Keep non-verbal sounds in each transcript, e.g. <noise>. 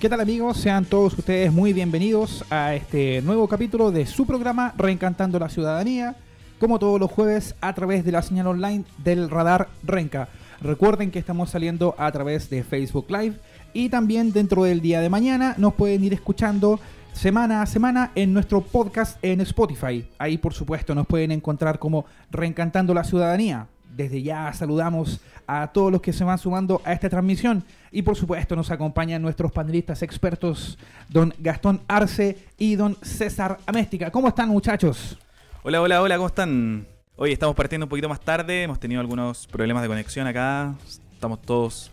¿Qué tal amigos? Sean todos ustedes muy bienvenidos a este nuevo capítulo de su programa Reencantando la Ciudadanía, como todos los jueves a través de la señal online del radar Renca. Recuerden que estamos saliendo a través de Facebook Live y también dentro del día de mañana nos pueden ir escuchando semana a semana en nuestro podcast en Spotify. Ahí por supuesto nos pueden encontrar como Reencantando la Ciudadanía. Desde ya saludamos a todos los que se van sumando a esta transmisión y por supuesto nos acompañan nuestros panelistas expertos, don Gastón Arce y don César Améstica. ¿Cómo están muchachos? Hola, hola, hola, ¿cómo están? Hoy estamos partiendo un poquito más tarde, hemos tenido algunos problemas de conexión acá, estamos todos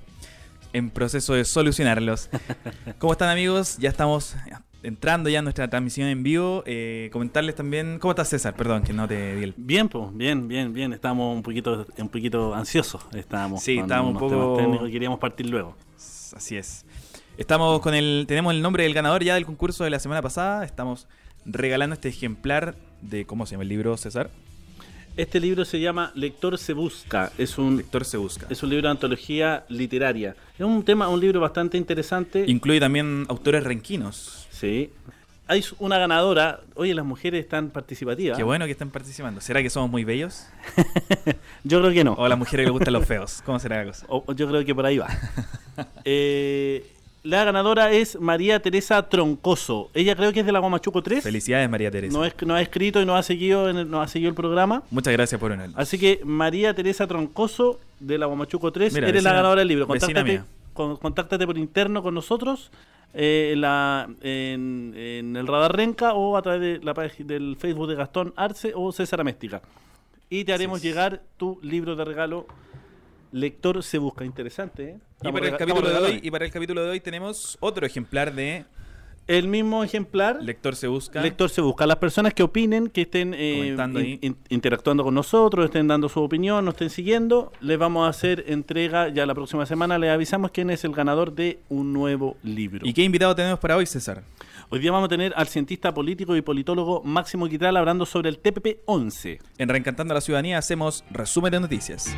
en proceso de solucionarlos. <laughs> ¿Cómo están amigos? Ya estamos entrando ya en nuestra transmisión en vivo, eh, comentarles también. ¿Cómo estás, César? Perdón, que no te di el. Bien, pues, bien, bien, bien. Estábamos un poquito, un poquito ansiosos. Estábamos. Sí, estábamos un poco. Técnicos queríamos partir luego. Así es. Estamos con el. Tenemos el nombre del ganador ya del concurso de la semana pasada. Estamos regalando este ejemplar de. ¿Cómo se llama el libro, César? Este libro se llama Lector se busca. Es un Lector se busca. Es un libro de antología literaria. Es un tema, un libro bastante interesante. Incluye también autores renquinos. Sí. Hay una ganadora. Oye, las mujeres están participativas. Qué bueno que están participando. ¿Será que somos muy bellos? <laughs> yo creo que no. O a las mujeres les gustan los feos. ¿Cómo será la cosa? O, yo creo que por ahí va. eh, <laughs> la ganadora es María Teresa Troncoso. Ella creo que es de la Guamachuco 3. Felicidades, María Teresa. No, es, no ha escrito y no ha seguido, en el, no ha seguido el programa. Muchas gracias por unirnos. Así que María Teresa Troncoso de la Guamachuco 3, eres la ganadora del libro. Contáctate, con, contáctate por interno con nosotros eh, la, en, en, el Radar Renca o a través de la página del Facebook de Gastón Arce o César Améstica. Y te haremos llegar tu libro de regalo lector se busca. Interesante, ¿eh? Y para, el capítulo de hoy, y para el capítulo de hoy tenemos otro ejemplar de... El mismo ejemplar. Lector se busca. Lector se busca. Las personas que opinen, que estén eh, interactuando con nosotros, estén dando su opinión, nos estén siguiendo, les vamos a hacer entrega ya la próxima semana. Les avisamos quién es el ganador de un nuevo libro. ¿Y qué invitado tenemos para hoy, César? Hoy día vamos a tener al cientista político y politólogo Máximo Quitral hablando sobre el TPP-11. En Reencantando a la Ciudadanía hacemos resumen de noticias.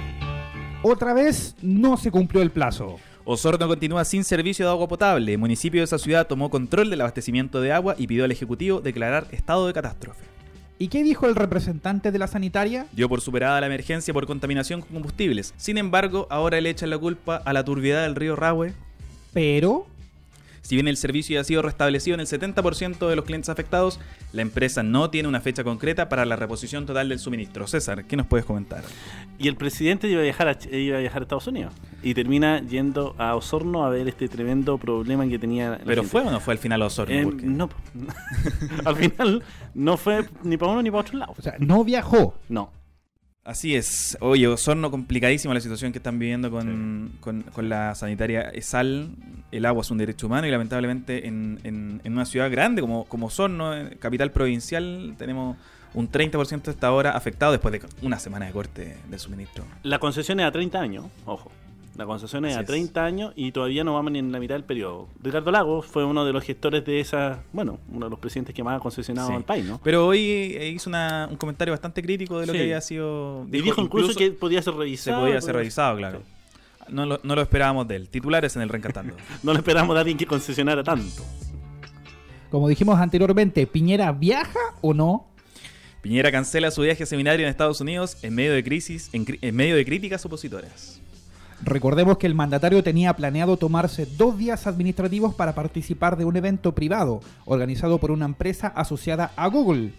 Otra vez no se cumplió el plazo. Osorno continúa sin servicio de agua potable. El municipio de esa ciudad tomó control del abastecimiento de agua y pidió al Ejecutivo declarar estado de catástrofe. ¿Y qué dijo el representante de la sanitaria? Dio por superada la emergencia por contaminación con combustibles. Sin embargo, ahora le echan la culpa a la turbiedad del río Rahue. Pero si bien el servicio ya ha sido restablecido en el 70% de los clientes afectados, la empresa no tiene una fecha concreta para la reposición total del suministro. César, ¿qué nos puedes comentar? Y el presidente iba a viajar a, iba a, viajar a Estados Unidos y termina yendo a Osorno a ver este tremendo problema que tenía. ¿Pero fue o no fue al final a Osorno? Eh, no, <laughs> al final no fue ni para uno ni para otro lado. O sea, no viajó. No. Así es. Oye, Osorno, complicadísima la situación que están viviendo con, con, con, la sanitaria sal. El agua es un derecho humano y lamentablemente en, en, en una ciudad grande como, como Osorno, capital provincial, tenemos un 30% hasta ahora afectado después de una semana de corte de suministro. La concesión es a 30 años, ojo. La concesión es a 30 años y todavía no vamos ni en la mitad del periodo. Ricardo Lagos fue uno de los gestores de esa, bueno, uno de los presidentes que más ha concesionado al país, ¿no? Pero hoy eh, hizo una, un comentario bastante crítico de lo que había sido... y dijo incluso, que podía ser revisado. Se podía ser revisado, claro. No, lo, no lo esperábamos de él. Titulares en el Reencantando. <laughs> no lo esperábamos de alguien que concesionara tanto. Como dijimos anteriormente, ¿Piñera viaja o no? Piñera cancela su viaje a seminario en Estados Unidos en medio de crisis, en, en medio de críticas opositoras. Recordemos que el mandatario tenía planeado tomarse dos días administrativos para participar de un evento privado organizado por una empresa asociada a Google.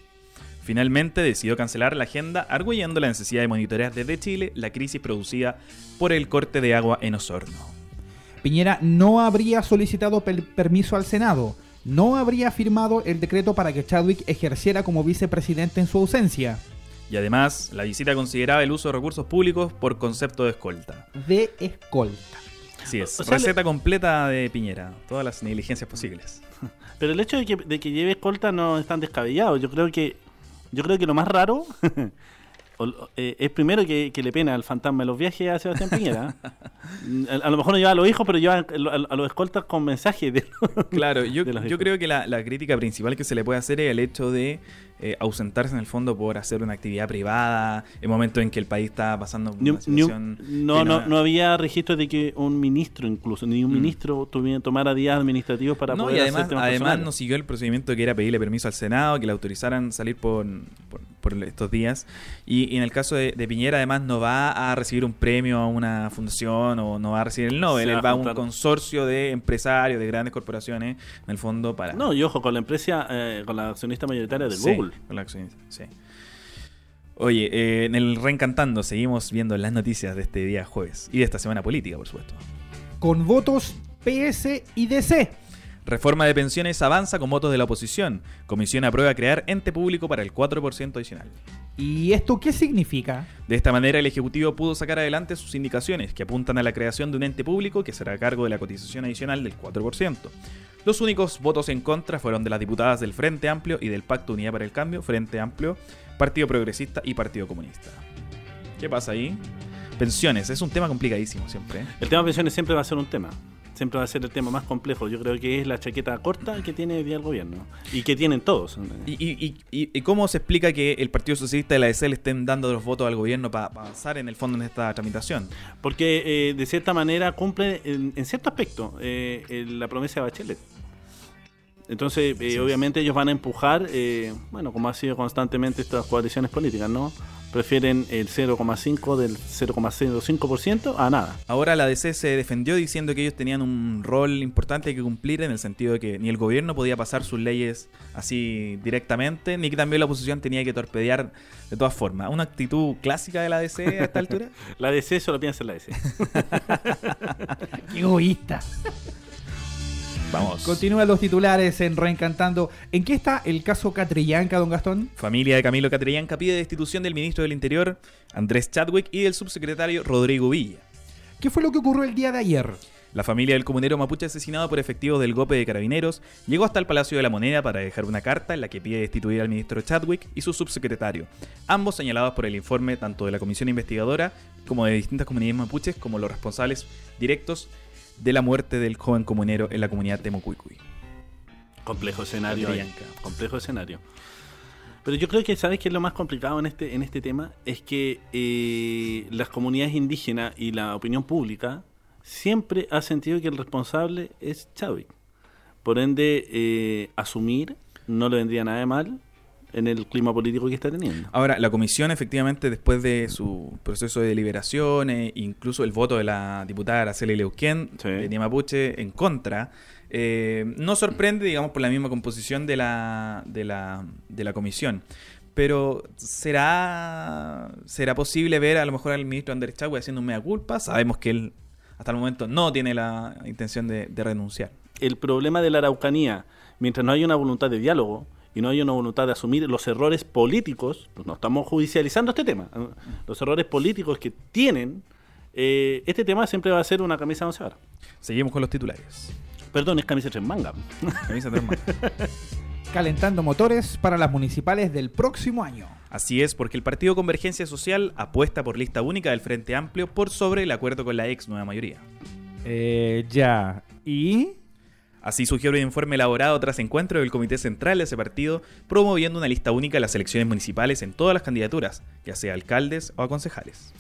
Finalmente decidió cancelar la agenda, arguyendo la necesidad de monitorear desde Chile la crisis producida por el corte de agua en Osorno. Piñera no habría solicitado per permiso al Senado, no habría firmado el decreto para que Chadwick ejerciera como vicepresidente en su ausencia. Y además, la visita consideraba el uso de recursos públicos por concepto de escolta. De escolta. Así es, o sea, receta le... completa de Piñera, todas las negligencias posibles. <laughs> Pero el hecho de que, de que, lleve escolta no es tan descabellado. Yo creo que, yo creo que lo más raro <laughs> eh, es primero que, que, le pena al fantasma de los viajes a Sebastián Piñera. <laughs> a, a, lo mejor no lleva a los hijos, pero lleva a, a, a los escoltas con mensajes de Claro, yo, de yo creo que la, la, crítica principal que se le puede hacer es el hecho de eh, ausentarse en el fondo por hacer una actividad privada en momento en que el país está pasando una situación no, no, no, había registro de que un ministro incluso ni un mm. ministro tuviera tomara días administrativos para poder y además, además no siguió el procedimiento que era pedirle permiso al Senado que le autorizaran salir por, por, estos días. Y, en el caso de, Piñera además no va a recibir un premio a una fundación o no va a recibir el Nobel. Él va a un consorcio de empresarios de grandes corporaciones en el fondo para no y ojo con la empresa eh, con la accionista mayoritaria de Google Oye, eh, en el Reencantando seguimos viendo las noticias de este día jueves y de esta semana política, por supuesto. Con votos PS y DC. Reforma de pensiones avanza con votos de la oposición. Comisión aprueba crear ente público para el 4% adicional. ¿Y esto qué significa? De esta manera, el Ejecutivo pudo sacar adelante sus indicaciones, que apuntan a la creación de un ente público que será a cargo de la cotización adicional del 4%. Los únicos votos en contra fueron de las diputadas del Frente Amplio y del Pacto Unidad para el Cambio, Frente Amplio, Partido Progresista y Partido Comunista. ¿Qué pasa ahí? Pensiones, es un tema complicadísimo siempre. ¿eh? El tema de pensiones siempre va a ser un tema siempre va a ser el tema más complejo. Yo creo que es la chaqueta corta que tiene hoy día el gobierno y que tienen todos. ¿Y, cómo se explica que el Partido Socialista y la DC le estén dando los votos al gobierno para avanzar en el fondo en esta tramitación? Porque eh, de cierta manera cumple en, cierto aspecto eh, la promesa de Bachelet. Entonces, eh, obviamente ellos van a empujar, bueno, como ha sido constantemente estas coaliciones políticas, ¿no? Prefieren el 0,5 del 0,05% a nada. Ahora la DC se defendió diciendo que ellos tenían un rol importante que cumplir en el sentido de que ni el gobierno podía pasar sus leyes así directamente, ni que también la oposición tenía que torpedear de todas formas. Una actitud clásica de la DC a esta altura. <laughs> la DC solo piensa en la DC. <laughs> Qué egoísta. Vamos. Continúan los titulares en Reencantando. ¿En qué está el caso Catrillanca, don Gastón? Familia de Camilo Catrillanca pide destitución del ministro del Interior, Andrés Chadwick, y del subsecretario Rodrigo Villa. ¿Qué fue lo que ocurrió el día de ayer? La familia del comunero mapuche asesinado por efectivos del golpe de carabineros llegó hasta el Palacio de la Moneda para dejar una carta en la que pide destituir al ministro Chadwick y su subsecretario, ambos señalados por el informe tanto de la comisión investigadora como de distintas comunidades mapuches como los responsables directos de la muerte del joven comunero en la comunidad de Mocuicui. Complejo escenario. Complejo escenario. Pero yo creo que, ¿sabes qué es lo más complicado en este, en este tema? Es que eh, las comunidades indígenas y la opinión pública siempre ha sentido que el responsable es Chadwick. Por ende, eh, asumir no le vendría nada de mal en el clima político que está teniendo. Ahora, la comisión efectivamente después de su proceso de deliberaciones, incluso el voto de la diputada Araceli Leuquén de Mapuche en contra, eh, no sorprende, digamos, por la misma composición de la, de la, de la comisión. Pero ¿será, ¿será posible ver a lo mejor al ministro Andrés Chagüe haciendo un mea culpa? Sabemos que él hasta el momento no tiene la intención de, de renunciar. El problema de la Araucanía, mientras no haya una voluntad de diálogo, y no hay una voluntad de asumir los errores políticos, pues no estamos judicializando este tema, los errores políticos que tienen, eh, este tema siempre va a ser una camisa de once Seguimos con los titulares. Perdón, es camisa tres manga. <laughs> Camisa tres manga. <laughs> Calentando motores para las municipales del próximo año. Así es, porque el Partido Convergencia Social apuesta por lista única del Frente Amplio por sobre el acuerdo con la ex nueva mayoría. Eh, ya. ¿Y? Así sugiere un informe elaborado tras encuentro del Comité Central de ese partido, promoviendo una lista única de las elecciones municipales en todas las candidaturas, ya sea alcaldes o a concejales.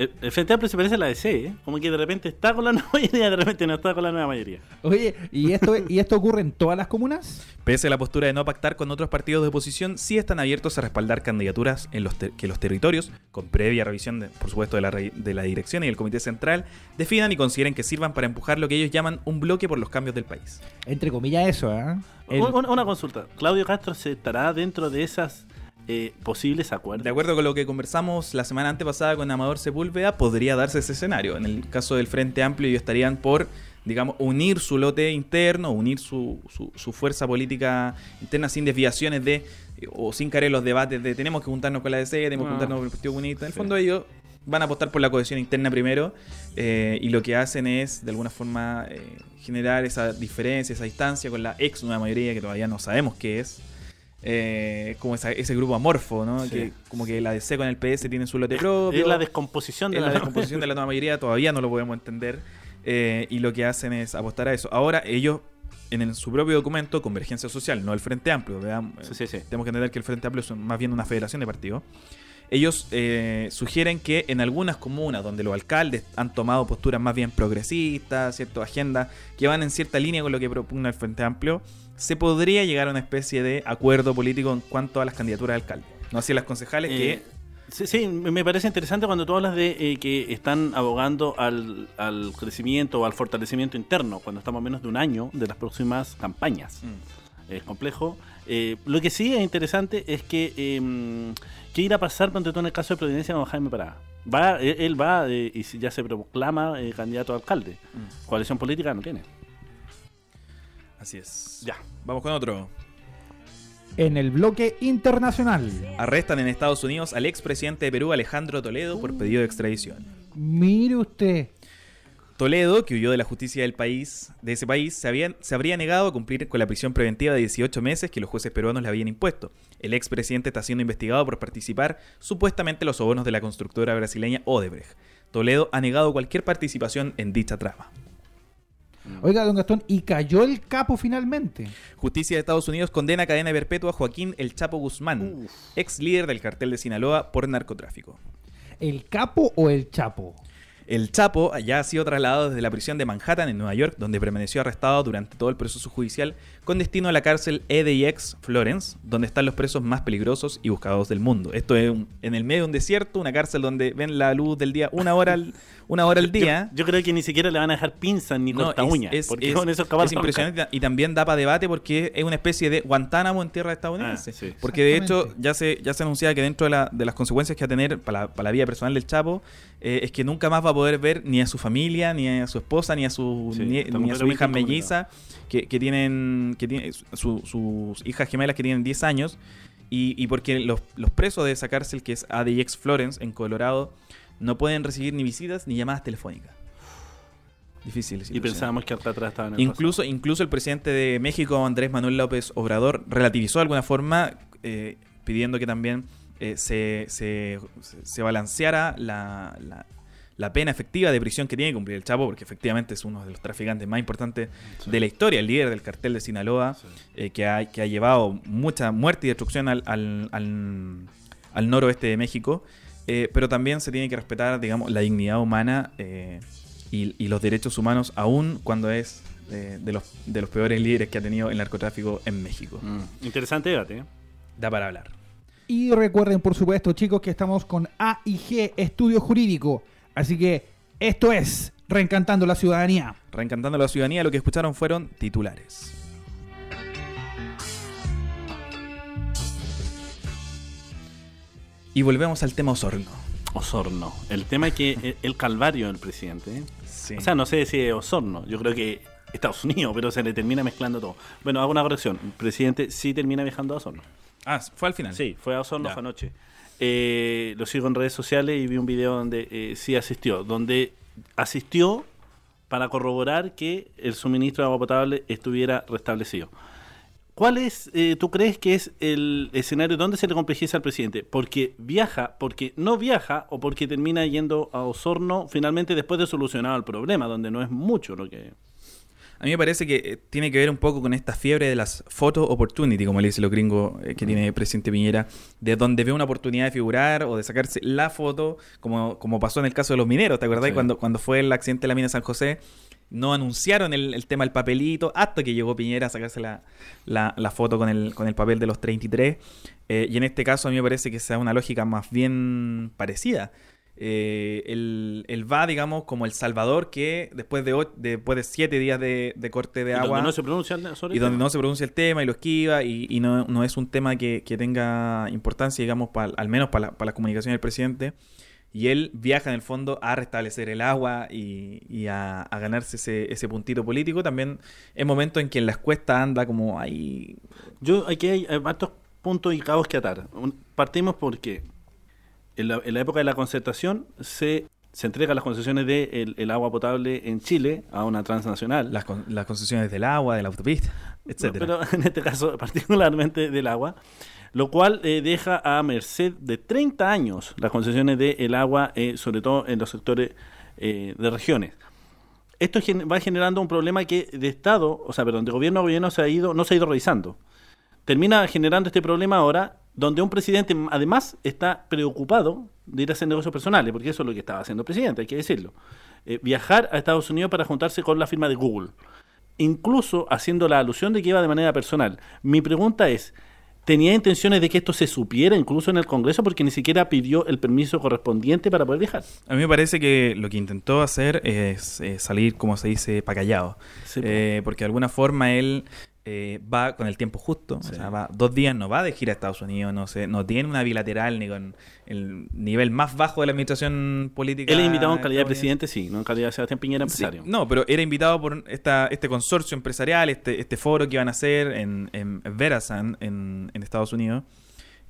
El, Frente Amplio se parece a la DC, ¿eh? como que de repente está con la <laughs> nueva mayoría y de repente no está con la nueva mayoría. Oye, ¿y esto, ¿y esto ocurre en todas las comunas? Pese a la postura de no pactar con otros partidos de oposición, sí están abiertos a respaldar candidaturas en los que los territorios, con previa revisión, por supuesto, de la, de la dirección y el Comité Central, definan y consideren que sirvan para empujar lo que ellos llaman un bloque por los cambios del país. Entre comillas eso, ¿eh? Una, consulta. ¿Claudio Castro se estará dentro de esas eh, posibles acuerdos. De acuerdo con lo que conversamos la semana antepasada con Amador Sepúlveda, podría darse ese escenario. En el caso del Frente Amplio, ellos estarían por, digamos, unir su lote interno, unir su, su, fuerza política interna sin desviaciones de, o sin caer los debates de tenemos que juntarnos con la DC, tenemos que ah. juntarnos con el Partido Comunista. En el fondo ellos van a apostar por la cohesión interna primero eh, y lo que hacen es, de alguna forma, eh, generar esa diferencia, esa distancia con la ex nueva mayoría que todavía no sabemos qué es eh, como ese grupo amorfo, ¿no? Que como que la DC con el PS tienen su lote propio. Es la descomposición de la, descomposición de la nueva mayoría, todavía no lo podemos entender. Eh, y lo que hacen es apostar a eso. Ahora ellos en su propio documento, Convergencia Social, no el Frente Amplio, tenemos que entender que el Frente Amplio es más bien una federación de partidos, ellos eh, sugieren que en algunas comunas donde los alcaldes han tomado posturas más bien progresistas, ciertas agendas que van en cierta línea con lo que propone el Frente Amplio, se podría llegar a una especie de acuerdo político en cuanto a las candidaturas de alcalde. No así las concejales que eh, Sí, me parece interesante cuando tú hablas de eh, que están abogando al, crecimiento o al fortalecimiento interno, cuando estamos a menos de un año de las próximas campañas. Mm. Es complejo. Eh, lo que sí es interesante es que eh, qué irá a pasar cuando todo en el caso de Providencia con Jaime Parada. Va, e, él va eh, y ya se proclama candidato a alcalde. Mm. Coalición política no tiene. Así es. Ya, vamos con otro en el bloque internacional. Arrestan en Estados Unidos al expresidente de Perú, Alejandro Toledo, por pedido de extradición. Mire usted. Toledo, que huyó de la justicia del país, de ese país, se, se habría negado a cumplir con la prisión preventiva de 18 meses que los jueces peruanos le habían impuesto. El expresidente está siendo investigado por participar supuestamente en los sobornos de la constructora brasileña Odebrecht. Toledo ha negado cualquier participación en dicha trama. Oiga, don Gastón, ¿y cayó el capo finalmente? Justicia de Estados Unidos condena a cadena perpetua a Joaquín El Chapo Guzmán, ex líder del cartel de Sinaloa por narcotráfico. ¿El capo o el Chapo? El Chapo ya ha sido trasladado desde la prisión de Manhattan en Nueva York, donde permaneció arrestado durante todo el proceso judicial, con destino a la cárcel EDX Florence, donde están los presos más peligrosos y buscados del mundo. Esto es en el medio de un desierto, una cárcel donde ven la luz del día una hora al, <laughs> una hora al día. Yo, creo que ni siquiera le van a dejar pinzas ni corta uñas. Es, porque es, impresionante y también da para debate porque es una especie de Guantánamo en tierra estadounidense. Ah, porque de hecho ya se, ya se anunciaba que dentro de, la, de las consecuencias que va a tener para la, para la vida personal del Chapo eh, es que nunca más va a poder ver ni a su familia, ni a su esposa, ni a su, ni, a su hija melliza, que, que, tienen, que tiene, sus hijas gemelas que tienen 10 años. Y, y porque los, los presos de esa cárcel, que es ADX Florence, en Colorado, no pueden recibir ni visitas ni llamadas telefónicas. Difícil. Y pensábamos que atrás estaba en el incluso, incluso el presidente de México, Andrés Manuel López Obrador, relativizó de alguna forma, eh, pidiendo que también eh, se, se, balanceara la, la, pena efectiva de prisión que tiene que cumplir el Chapo, porque efectivamente es uno de los traficantes más importantes de la historia, el líder del cartel de Sinaloa, eh, que, ha, que ha llevado mucha muerte y destrucción al, al, al noroeste de México. Eh, pero también se tiene que respetar, digamos, la dignidad humana eh, y, los derechos humanos, aún cuando es eh, de, los, de los peores líderes que ha tenido el narcotráfico en México. Mm. Interesante debate. Da para hablar. Y recuerden, por supuesto, chicos, que estamos con AIG Estudio Jurídico. Así que esto es Reencantando la Ciudadanía. Reencantando la Ciudadanía, lo que escucharon fueron titulares. Y volvemos al tema Osorno. Osorno. El tema es que el calvario del presidente. O sea, no sé si es Osorno. Yo creo que Estados Unidos, pero se le termina mezclando todo. Bueno, hago una corrección. El presidente sí termina viajando a Osorno. Ah, fue al final. Sí, fue a Osorno, fue anoche. Eh, lo sigo en redes sociales y vi un video donde eh, sí asistió. Donde asistió para corroborar que el suministro de agua potable estuviera restablecido. ¿Cuál es, eh, tú crees que es el escenario donde se le complejiza al presidente? ¿Porque viaja, porque no viaja o porque termina yendo a Osorno finalmente después de solucionar el problema, donde no es mucho lo que... A mí me parece que eh, tiene que ver un poco con esta fiebre de las photo opportunity, como le dice lo gringo eh, que tiene el presidente Piñera, de donde ve una oportunidad de figurar o de sacarse la foto, como, como pasó en el caso de los mineros, ¿te acuerdas? Cuando, cuando fue el accidente de la mina San José, no anunciaron el, tema del papelito hasta que llegó Piñera a sacarse la, la, foto con el, con el papel de los 33. Eh, y en este caso a mí me parece que sea una lógica más bien parecida. Eh, él, va, digamos, como el Salvador que después de, después de siete días de, corte de agua... no se pronuncia y donde no se pronuncia el tema y lo esquiva y, no, no, es un tema que, tenga importancia, digamos, al menos para la, para la comunicación del presidente y él viaja en el fondo a restablecer el agua y, a, ganarse ese, ese, puntito político. También es momento en que en las cuestas anda como ahí. Yo aquí hay, varios puntos y cabos que atar. Partimos porque en la, época de la concertación se, se entregan las concesiones de el, agua potable en Chile a una transnacional. Las, las concesiones del agua, de la autopista, etcétera. pero <laughs> en este caso, particularmente del agua lo cual eh, deja a merced de 30 años las concesiones del agua, eh, sobre todo en los sectores eh, de regiones. esto va generando un problema que de Estado, o sea, perdón, de gobierno a gobierno se ha ido, no se ha ido revisando. Termina generando este problema ahora, donde un presidente además está preocupado de ir a hacer negocios personales, porque eso es lo que estaba haciendo el presidente, hay que decirlo. Eh, viajar a Estados Unidos para juntarse con la firma de Google. Incluso haciendo la alusión de que iba de manera personal. Mi pregunta es, tenía intenciones de que esto se supiera incluso en el Congreso porque ni siquiera pidió el permiso correspondiente para poder viajar. A mí me parece que lo que intentó hacer es, salir, como se dice, para callado. Eh, porque de alguna forma él eh, va con el tiempo justo, o sea, va dos días, no va de gira a Estados Unidos, no sé, no tiene una bilateral ni con el nivel más bajo de la administración política. Él es invitado en calidad de presidente, sí, no en calidad de Sebastián Piñera empresario. no, pero era invitado por esta, este consorcio empresarial, este, este foro que iban a hacer en, en Verasan, en, en Estados Unidos.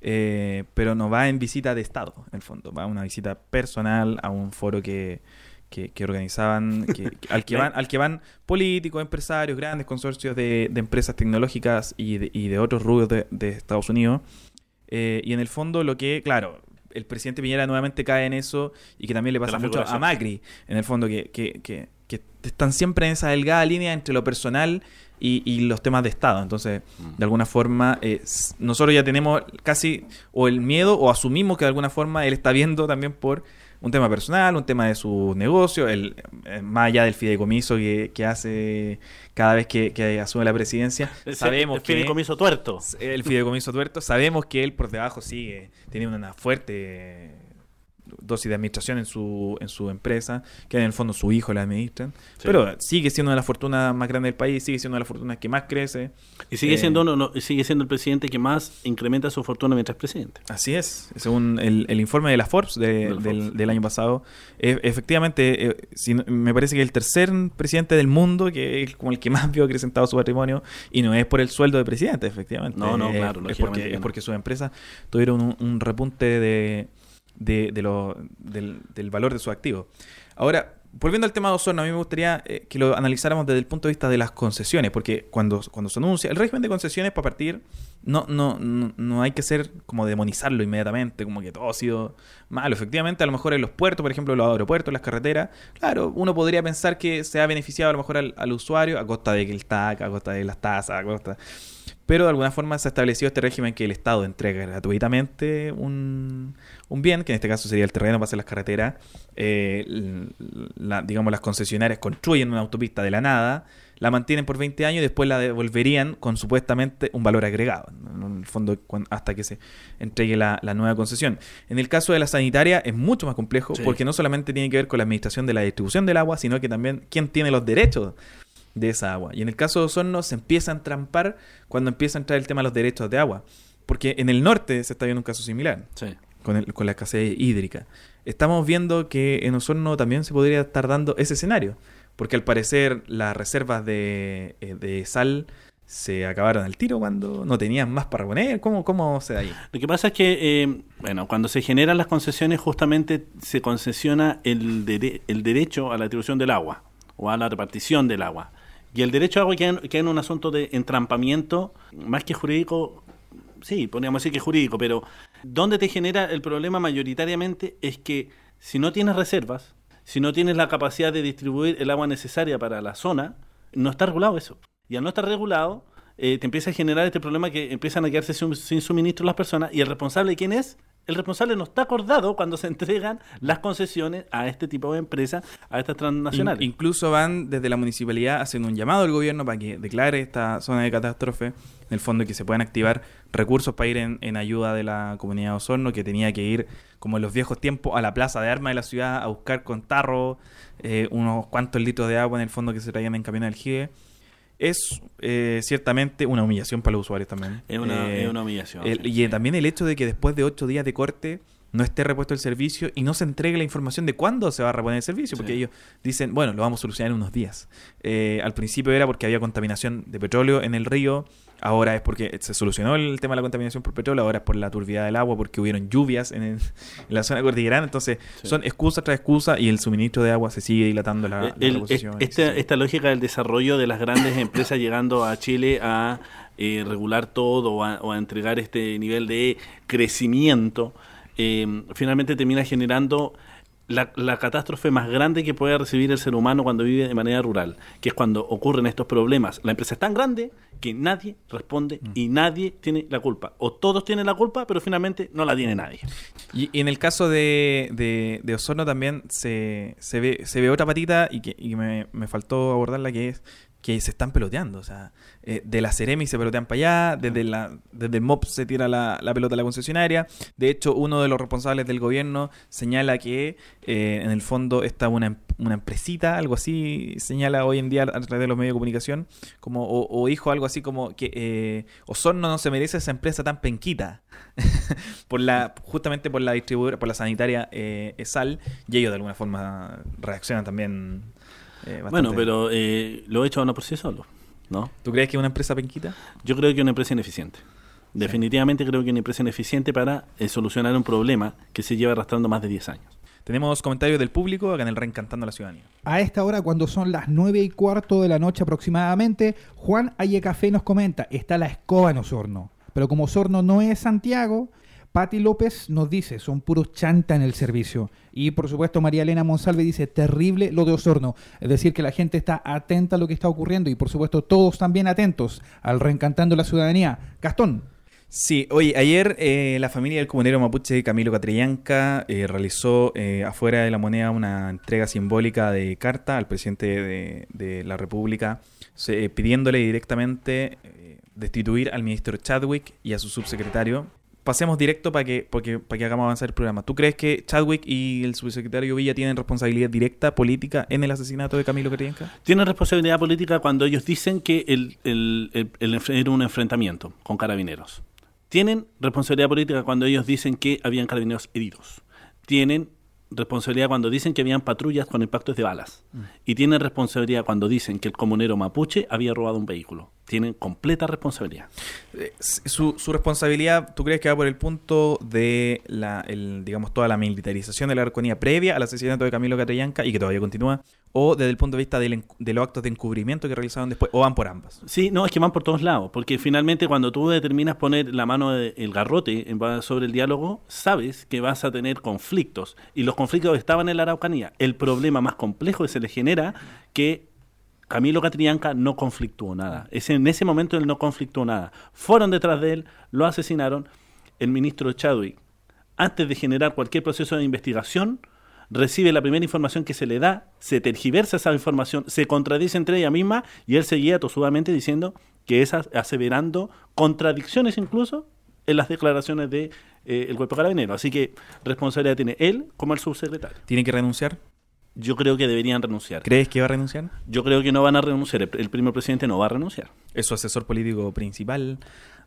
Eh, pero no va en visita de Estado, en el fondo, va a una visita personal a un foro que, que, organizaban, al, que <laughs> van, al que van políticos, empresarios, grandes consorcios de, empresas tecnológicas y de, y de otros rubros de, Estados Unidos. Eh, y en el fondo lo que, claro, el presidente Piñera nuevamente cae en eso y que también le pasa mucho a Macri, en el fondo, que, que, que, están siempre en esa delgada línea entre lo personal y, y los temas de Estado. Entonces, mm. de alguna forma, eh, nosotros ya tenemos casi o el miedo o asumimos que de alguna forma él está viendo también por un tema personal, un tema de su negocio, el, eh, más allá del fideicomiso que, que hace cada vez que, asume la presidencia. <laughs> sabemos el fideicomiso tuerto. El fideicomiso tuerto. Sabemos que él por debajo sigue teniendo una fuerte dosis de administración en su, en su empresa, que en el fondo su hijo la administra. Pero sigue siendo una de las fortunas más grandes del país, sigue siendo una de las fortunas que más crece. Y sigue, eh, siendo, no, sigue siendo el presidente que más incrementa su fortuna mientras presidente. Así es, según el, el informe de la Forbes, del, año pasado. E, efectivamente, eh, me parece que el tercer presidente del mundo, que es como el que más <laughs> vio acrecentado su patrimonio, y no es por el sueldo de presidente, efectivamente. No, no, claro. Es porque, es porque sus empresas tuvieron un repunte de de, lo, del, valor de su activo. Ahora, volviendo al tema de Osorno, a mí me gustaría eh, que lo analizáramos desde el punto de vista de las concesiones, porque cuando, cuando se anuncia el régimen de concesiones para partir, no, no, no, hay que ser como demonizarlo inmediatamente, como que todo ha sido malo. Efectivamente, a lo mejor en los puertos, por ejemplo, los aeropuertos, las carreteras, claro, uno podría pensar que se ha beneficiado a lo mejor al, usuario a costa de el TAC, a costa de las tasas, a costa pero de alguna forma se ha establecido este régimen que el Estado entrega gratuitamente un, un bien, que en este caso sería el terreno para hacer las carreteras. Eh, digamos, las concesionarias construyen una autopista de la nada, la mantienen por 20 años y después la devolverían con supuestamente un valor agregado, en el fondo hasta que se entregue la, nueva concesión. En el caso de la sanitaria es mucho más complejo porque no solamente tiene que ver con la administración de la distribución del agua, sino que también quién tiene los derechos de esa agua. Y en el caso de Osorno se empieza a entrampar cuando empieza a entrar el tema de los derechos de agua. Porque en el norte se está viendo un caso similar con, con la escasez hídrica. Estamos viendo que en Osorno también se podría estar dando ese escenario. Porque al parecer las reservas de, eh, de sal se acabaron al tiro cuando no tenían más para poner? ¿Cómo, cómo se da ahí? Lo que pasa es que, eh, bueno, cuando se generan las concesiones, justamente se concesiona el, el derecho a la distribución del agua o a la repartición del agua. Y el derecho a agua queda, en un asunto de entrampamiento, más que jurídico, sí, podríamos decir que jurídico, pero donde te genera el problema mayoritariamente es que si no tienes reservas, si no tienes la capacidad de distribuir el agua necesaria para la zona, no está regulado eso. Y al no estar regulado, eh, te empieza a generar este problema que empiezan a quedarse sin, sin suministro las personas y el responsable, ¿quién es? El responsable no está acordado cuando se entregan las concesiones a este tipo de empresas, a estas transnacionales. incluso van desde la municipalidad haciendo un llamado al gobierno para que declare esta zona de catástrofe, en el fondo que se puedan activar recursos para ir en, ayuda de la comunidad de Osorno, que tenía que ir, como en los viejos tiempos, a la plaza de armas de la ciudad a buscar con tarro eh, unos cuantos litros de agua en el fondo que se traían en camión del GIE es eh, ciertamente una humillación para los usuarios también. Es una, eh, humillación. Y también el hecho de que después de ocho días de corte no esté repuesto el servicio y no se entregue la información de cuándo se va a reponer el servicio, porque ellos dicen, bueno, lo vamos a solucionar en unos días. Eh, al principio era porque había contaminación de petróleo en el río, ahora es porque se solucionó el tema de la contaminación por petróleo, ahora es por la turbidez del agua, porque hubieron lluvias en, <laughs> la zona cordillerana, entonces son excusa tras excusa y el suministro de agua se sigue dilatando la, esta, esta lógica del desarrollo de las grandes empresas <laughs> llegando a Chile a eh, regular todo o a, entregar este nivel de crecimiento, eh, finalmente termina generando la, catástrofe más grande que puede recibir el ser humano cuando vive de manera rural, que es cuando ocurren estos problemas. La empresa es tan grande que nadie responde mm. y nadie tiene la culpa. O todos tienen la culpa, pero finalmente no la tiene nadie. Y, en el caso de, de, Osorno también se, se, ve, se ve otra patita y que, y me, me faltó abordarla, que es que se están peloteando. O sea, eh, de la Ceremi se pelotean para allá, desde, la, desde el se tira la, pelota a la concesionaria. De hecho, uno de los responsables del gobierno señala que eh, en el fondo está una, una empresita, algo así, señala hoy en día a través de los medios de comunicación, como, o, dijo algo así como que eh, Osorno no se merece esa empresa tan penquita. <laughs> por la, justamente por la distribuidora, por la sanitaria eh, ESAL, y ellos de alguna forma reaccionan también. Bueno, pero lo he hecho no por sí solo. ¿no? ¿Tú crees que es una empresa penquita? Yo creo que es una empresa ineficiente. Definitivamente creo que es una empresa ineficiente para eh, solucionar un problema que se lleva arrastrando más de 10 años. Tenemos comentarios del público acá en el Reencantando a la Ciudadanía. A esta hora, cuando son las 9 y cuarto de la noche aproximadamente, Juan Ayecafé nos comenta, está la escoba en Osorno. Pero como Osorno no es Santiago, Patti López nos dice, son puros chanta en el servicio. Y por supuesto María Elena Monsalve dice, terrible lo de Osorno. Es decir, que la gente está atenta a lo que está ocurriendo y por supuesto todos también atentos al reencantando la ciudadanía. Gastón. Sí, oye, ayer eh, la familia del comunero mapuche Camilo Catrillanca eh, realizó eh, afuera de la moneda una entrega simbólica de carta al presidente de, la República pidiéndole directamente destituir al ministro Chadwick y a su subsecretario pasemos directo para que, porque, para que hagamos avanzar el programa. ¿Tú crees que Chadwick y el subsecretario Villa tienen responsabilidad directa política en el asesinato de Camilo Catrillanca? Tienen responsabilidad política cuando ellos dicen que el, el, era un enfrentamiento con carabineros. Tienen responsabilidad política cuando ellos dicen que habían carabineros heridos. Tienen responsabilidad cuando dicen que habían patrullas con impactos de balas. Mm. Y tienen responsabilidad cuando dicen que el comunero mapuche había robado un vehículo. Tienen completa responsabilidad. Eh, su, su, responsabilidad, ¿tú crees que va por el punto de la, el, digamos, toda la militarización de la Arconía previa al asesinato de Camilo Catrillanca y que todavía continúa? ¿O desde el punto de vista de los actos de encubrimiento que realizaron después? ¿O van por ambas? Sí, no, es que van por todos lados. Porque finalmente cuando tú determinas poner la mano, el garrote sobre el diálogo, sabes que vas a tener conflictos. Y los conflictos estaban en la Araucanía. El problema más complejo que se le genera que Camilo Catrillanca no conflictuó nada. Es en ese momento él no conflictuó nada. Fueron detrás de él, lo asesinaron. El ministro Chadwick, antes de generar cualquier proceso de investigación, recibe la primera información que se le da, se tergiversa esa información, se contradice entre ella misma y él seguía tosudamente diciendo que esas, aseverando contradicciones incluso en las declaraciones de eh, el cuerpo carabinero. Así que responsabilidad tiene él como el subsecretario. ¿Tiene que renunciar? Yo creo que deberían renunciar. ¿Crees que va a renunciar? Yo creo que no van a renunciar. El, primer presidente no va a renunciar. Es su asesor político principal,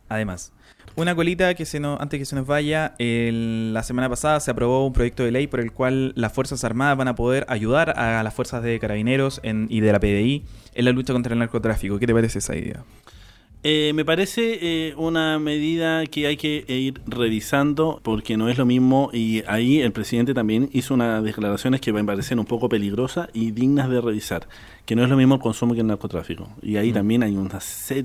además. Una colita que se no, antes que se nos vaya, la semana pasada se aprobó un proyecto de ley por el cual las Fuerzas Armadas van a poder ayudar a las fuerzas de carabineros y de la PDI en la lucha contra el narcotráfico. ¿Qué te parece esa idea? Eh, me parece eh, una medida que hay que ir revisando porque no es lo mismo y ahí el presidente también hizo unas declaraciones que me parecen un poco peligrosas y dignas de revisar, que no es lo mismo el consumo que el narcotráfico. Y ahí mm. también hay un,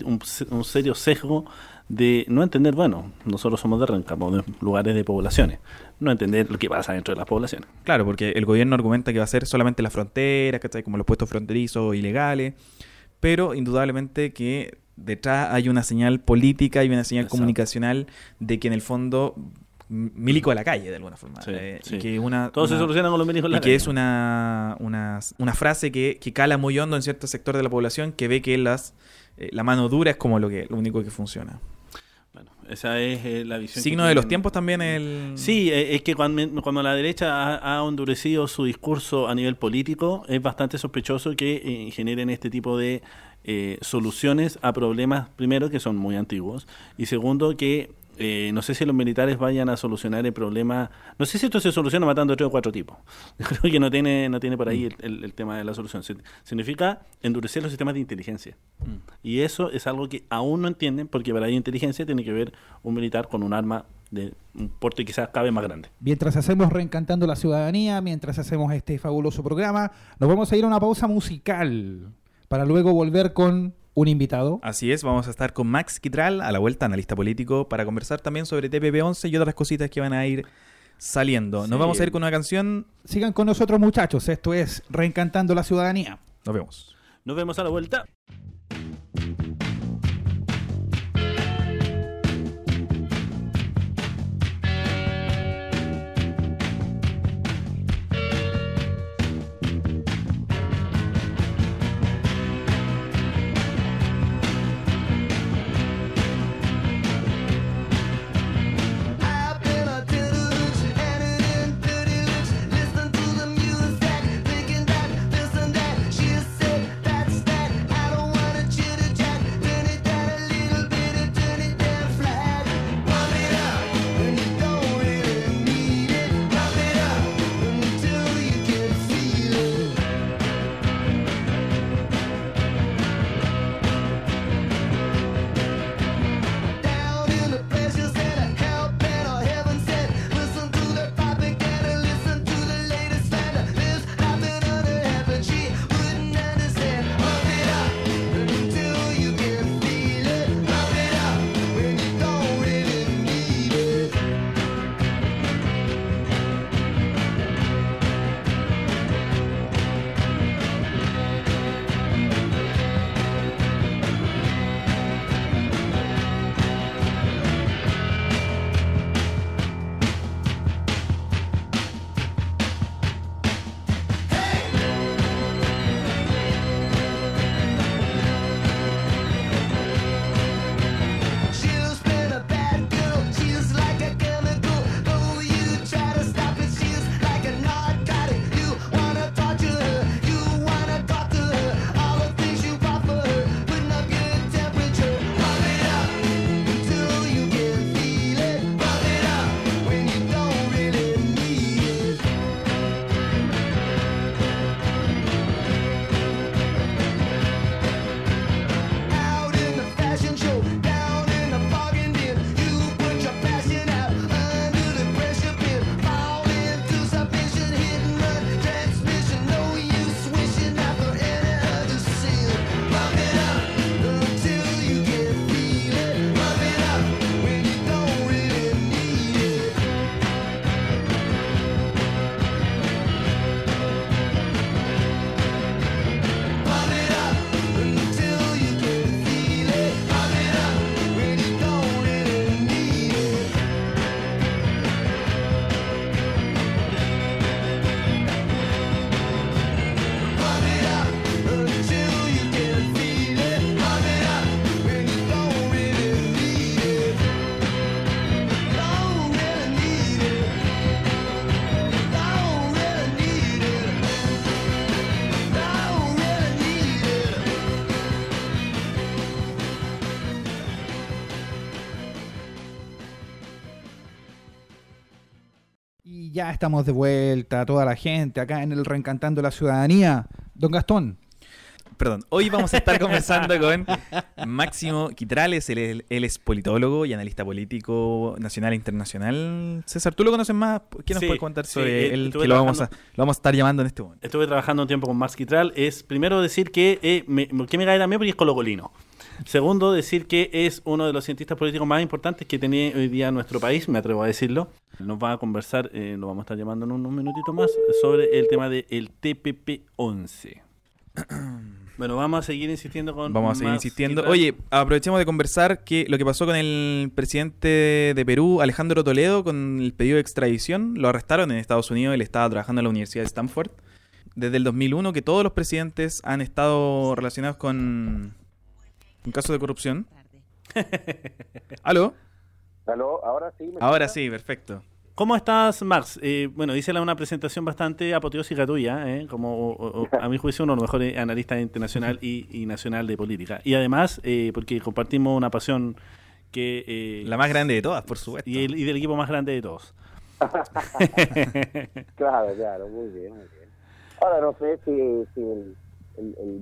un, serio sesgo de no entender, bueno, nosotros somos de Renca, de lugares de poblaciones, no entender lo que pasa dentro de las poblaciones. Claro, porque el gobierno argumenta que va a ser solamente las fronteras, que como los puestos fronterizos ilegales, pero indudablemente que detrás hay una señal política y una señal comunicacional de que en el fondo milico a la calle de alguna forma. Eh, que una, Todo se soluciona con los milicos a la y que es una, una, una frase que, que, cala muy hondo en cierto sector de la población que ve que las, eh, la mano dura es como lo, que, lo único que funciona. Bueno, esa es eh, la visión. Signo de los tiempos también el... Sí, es que cuando, cuando la derecha ha, ha, endurecido su discurso a nivel político, es bastante sospechoso que generen este tipo de eh, soluciones a problemas, primero, que son muy antiguos, y segundo, que eh, no sé si los militares vayan a solucionar el problema. No sé si esto se soluciona matando tres o cuatro tipos. <laughs> Creo que no tiene, no tiene por ahí el, tema de la solución. Significa endurecer los sistemas de inteligencia. Mm. Y eso es algo que aún no entienden, porque para la inteligencia tiene que ver un militar con un arma de un porte quizás cabe más grande. Mientras hacemos Reencantando la Ciudadanía, mientras hacemos este fabuloso programa, nos vamos a ir a una pausa musical para luego volver con un invitado. Así es, vamos a estar con Max Quitral, a la vuelta, analista político, para conversar también sobre TPP-11 y otras cositas que van a ir saliendo. Nos vamos a ir con una canción. Sigan con nosotros, muchachos. Esto es Reencantando la Ciudadanía. Nos vemos. Nos vemos a la vuelta. Ya estamos de vuelta, toda la gente acá en el Reencantando la Ciudadanía. Don Gastón. Perdón, hoy vamos a estar <laughs> conversando con Máximo Quitrales, él, es politólogo y analista político nacional e internacional. César, ¿tú lo conoces más? ¿Qué nos puede contar sobre él? Que lo vamos, a, lo vamos a estar llamando en este momento. Estuve trabajando un tiempo con Max Quitral. Es primero decir que, eh, me, que me cae también porque es colocolino. Segundo, decir que es uno de los cientistas políticos más importantes que tiene hoy día nuestro país, me atrevo a decirlo. Nos va a conversar, eh, lo vamos a estar llamando en unos minutitos más, sobre el tema del TPP-11. <clears throat> Bueno, vamos a seguir insistiendo con. Vamos a seguir insistiendo. Oye, aprovechemos de conversar que lo que pasó con el presidente de Perú, Alejandro Toledo, con el pedido de extradición. Lo arrestaron en Estados Unidos. Él estaba trabajando en la Universidad de Stanford. Desde el 2001, que todos los presidentes han estado relacionados con un caso de corrupción. <laughs> ¿Aló? ¿Aló? Ahora sí. Ahora sí, perfecto. ¿Cómo estás, Max? Eh, bueno, hice una presentación bastante apoteósica tuya, ¿eh? como a mi juicio uno de los mejores analistas internacional y, nacional de política. Y además, eh, porque compartimos una pasión que... Eh, La más grande de todas, por supuesto. Y, del equipo más grande de todos. <laughs> claro, claro, muy bien, muy bien. Ahora no sé si, si el,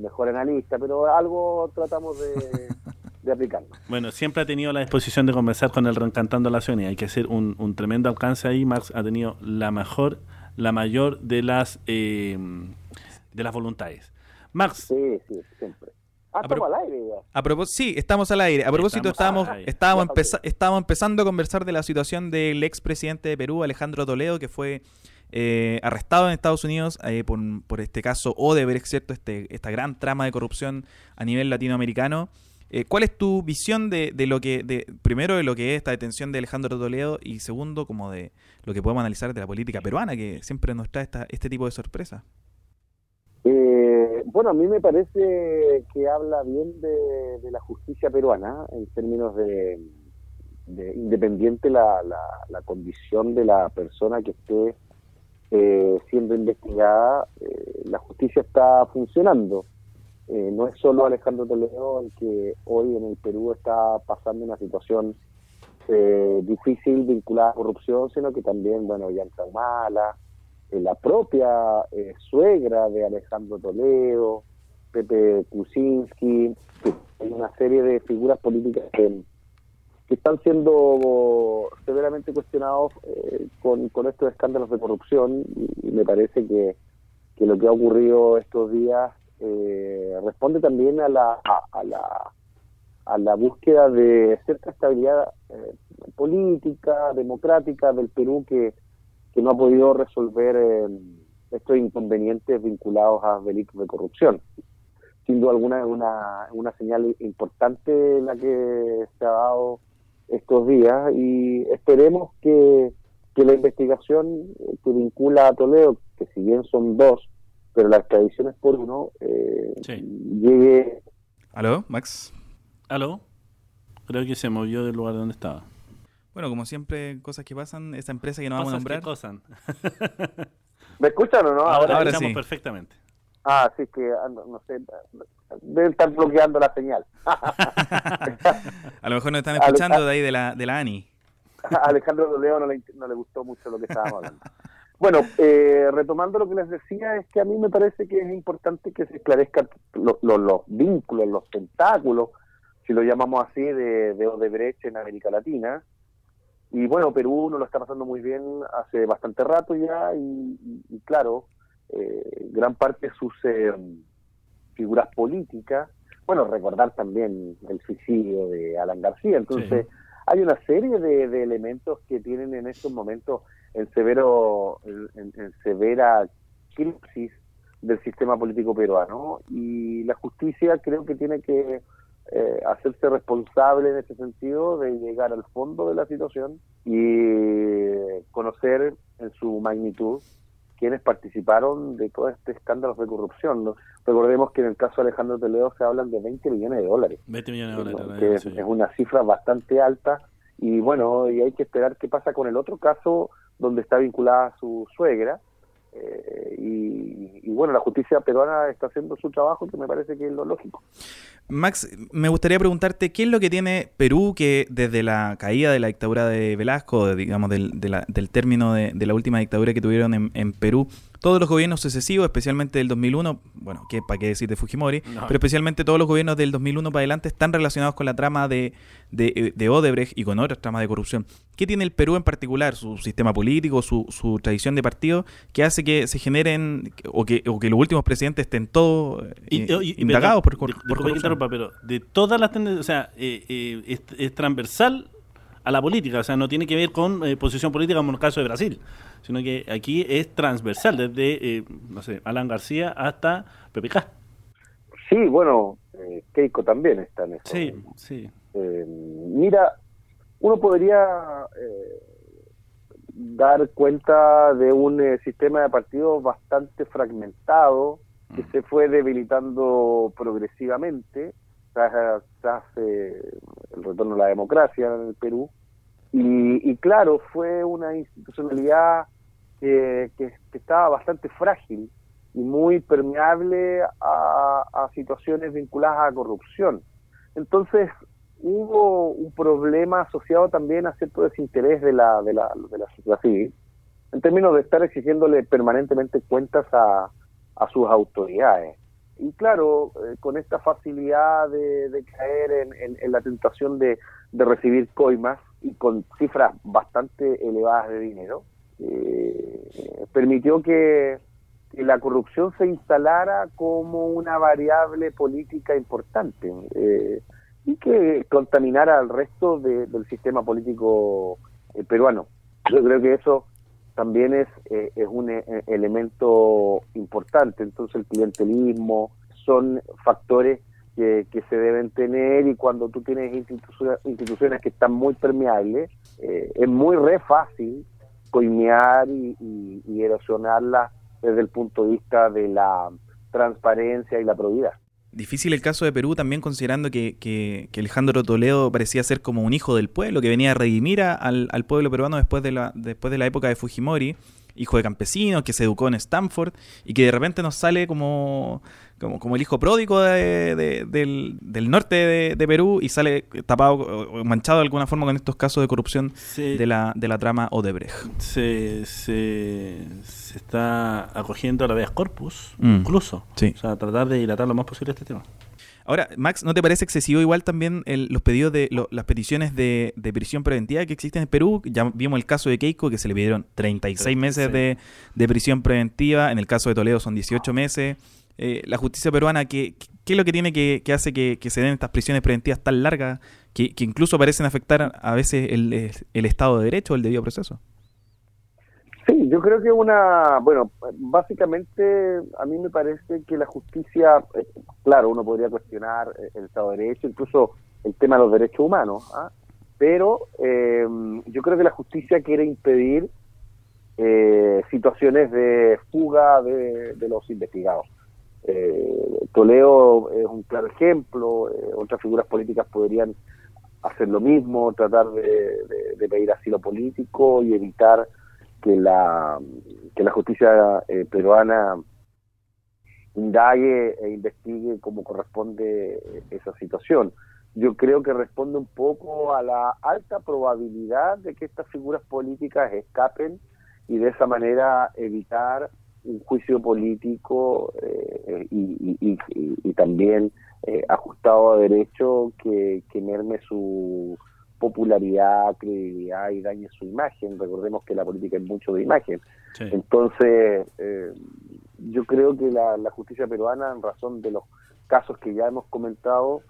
mejor analista, pero algo tratamos de, <laughs> de aplicarlo. Bueno, siempre ha tenido la disposición de conversar con el Reencantando la Ciudadanía. Hay que hacer un, tremendo alcance ahí. Marx ha tenido la mejor, la mayor de las eh, de las voluntades. Max. Sí, sí, siempre. Ah, al aire A propósito, sí, estamos al aire. A propósito, estábamos, estábamos, estábamos empezando a conversar de la situación del expresidente de Perú, Alejandro Toledo, que fue eh, arrestado en Estados Unidos eh, por, este caso Odebrecht, ¿cierto? Este, esta gran trama de corrupción a nivel latinoamericano. Eh, ¿Cuál es tu visión de, de, lo que, de, primero, de lo que es esta detención de Alejandro Toledo y segundo, como de lo que podemos analizar de la política peruana, que siempre nos trae esta, este tipo de sorpresas? Eh, bueno, a mí me parece que habla bien de, la justicia peruana en términos de, independiente la, la, condición de la persona que esté eh, siendo investigada, eh, la justicia está funcionando. no es solo Alejandro Toledo el que hoy en el Perú está pasando una situación difícil vinculada a corrupción, sino que también, bueno, Mala, eh, la propia eh, suegra de Alejandro Toledo, Pepe Kuczynski, hay una serie de figuras políticas que, están siendo severamente cuestionados eh, con, estos escándalos de corrupción y, me parece que, lo que ha ocurrido estos días responde también a la, a, la a la búsqueda de cierta estabilidad política, democrática del Perú que, que no ha podido resolver eh, estos inconvenientes vinculados a delitos de corrupción. Sin duda alguna es una, una señal importante la que se ha dado estos días y esperemos que, la investigación que vincula a Toledo, que si bien son dos, pero la extradición es por uno, eh, llegue... ¿Aló, Max? ¿Aló? Creo que se movió del lugar donde estaba. Bueno, como siempre, cosas que pasan, esta empresa que no vamos a nombrar. Cosas ¿Me escuchan o no? Ahora, Ahora sí. perfectamente. Ah, sí, que no sé, deben estar bloqueando la señal. <laughs> <laughs> a lo mejor nos están escuchando de ahí de la, de la ANI. A <laughs> Alejandro Doleo no le, no le gustó mucho lo que estábamos hablando. Bueno, eh, retomando lo que les decía, es que a mí me parece que es importante que se esclarezcan los vínculos, los tentáculos, si lo llamamos así, de, de Odebrecht en América Latina, y bueno, Perú no lo está pasando muy bien hace bastante rato ya y, claro, eh, gran parte de sus eh, figuras políticas, bueno, recordar también el suicidio de Alan García, entonces hay una serie de, elementos que tienen en estos momentos en severo en, en severa crisis del sistema político peruano. Y la justicia creo que tiene que eh, hacerse responsable en ese sentido de llegar al fondo de la situación y conocer en su magnitud quienes participaron de todo este escándalo de corrupción. Recordemos que en el caso de Alejandro Toledo se hablan de 20 millones de dólares. 20 millones de dólares. Que es, una cifra bastante alta y bueno, y hay que esperar qué pasa con el otro caso donde está vinculada su suegra, eh, y, bueno, la justicia peruana está haciendo su trabajo, que me parece que es lo lógico. Max, me gustaría preguntarte, ¿qué es lo que tiene Perú que desde la caída de la dictadura de Velasco, digamos, del, del término de, la última dictadura que tuvieron en, en Perú, todos los gobiernos sucesivos, especialmente del 2001, bueno, que para qué decir de Fujimori, pero especialmente todos los gobiernos del 2001 para adelante están relacionados con la trama de, de, Odebrecht y con otras tramas de corrupción. ¿Qué tiene el Perú en particular, su sistema político, su, su tradición de partido, que hace que se generen o que, o que los últimos presidentes estén todos eh, indagados por, corrupción? pero de todas las tendencias, o sea, eh, eh, es, transversal a la política, o sea, no tiene que ver con posición política como en el caso de Brasil sino que aquí es transversal, desde, eh, no sé, Alan García hasta PPK. Sí, bueno, eh, Keiko también está en eso. Sí, sí. Eh, mira, uno podría dar cuenta de un sistema de partidos bastante fragmentado que mm. se fue debilitando progresivamente tras, tras el retorno a la democracia en el Perú. Y, claro, fue una institucionalidad que, estaba bastante frágil y muy permeable a, situaciones vinculadas a corrupción. Entonces, hubo un problema asociado también a cierto desinterés de la, de la, de la sociedad civil, en términos de estar exigiéndole permanentemente cuentas a, a sus autoridades. Y claro, eh, con esta facilidad de, caer en, en, la tentación de, de recibir coimas y con cifras bastante elevadas de dinero, eh, permitió que, la corrupción se instalara como una variable política importante eh, y que contaminara al resto del sistema político eh, peruano. Yo creo que eso también es, eh, es un elemento importante. Entonces el clientelismo son factores que, se deben tener y cuando tú tienes instituciones, que están muy permeables, es muy re fácil coimear y, y erosionarlas desde el punto de vista de la transparencia y la probidad. Difícil el caso de Perú también considerando que, que, Alejandro Toledo parecía ser como un hijo del pueblo, que venía a redimir al, al pueblo peruano después de, la, después de la época de Fujimori hijo de campesinos, que se educó en Stanford y que de repente nos sale como, como, el hijo pródigo del, norte de, Perú y sale tapado o manchado de alguna forma con estos casos de corrupción de, la, de la trama Odebrecht. Se, se, está acogiendo a la vez corpus, mm. incluso. O sea, tratar de dilatar lo más posible este tema. Ahora, Max, ¿no te parece excesivo igual también los pedidos de las peticiones de, prisión preventiva que existen en Perú? Ya vimos el caso de Keiko, que se le pidieron 36 meses de, prisión preventiva. En el caso de Toledo son 18 meses. Eh, la justicia peruana, ¿qué, ¿qué, es lo que tiene que, que hace que, se den estas prisiones preventivas tan largas que, incluso parecen afectar a veces el, el Estado de Derecho o el debido proceso? Sí, yo creo que una, bueno, básicamente a mí me parece que la justicia, eh, claro, uno podría cuestionar eh, el Estado de Derecho, incluso el tema de los derechos humanos, ¿ah? pero eh, yo creo que la justicia quiere impedir situaciones de fuga de, los investigados. Toledo es un claro ejemplo, otras figuras políticas podrían hacer lo mismo, tratar de pedir asilo político y evitar que la, que la justicia eh, peruana indague e investigue como corresponde esa situación. Yo creo que responde un poco a la alta probabilidad de que estas figuras políticas escapen y de esa manera evitar un juicio político eh, y, también eh, ajustado a derecho que, que merme su, popularidad, credibilidad y dañe su imagen. Recordemos que la política es mucho de imagen. Entonces, eh, yo creo que la, justicia peruana, en razón de los casos que ya hemos comentado,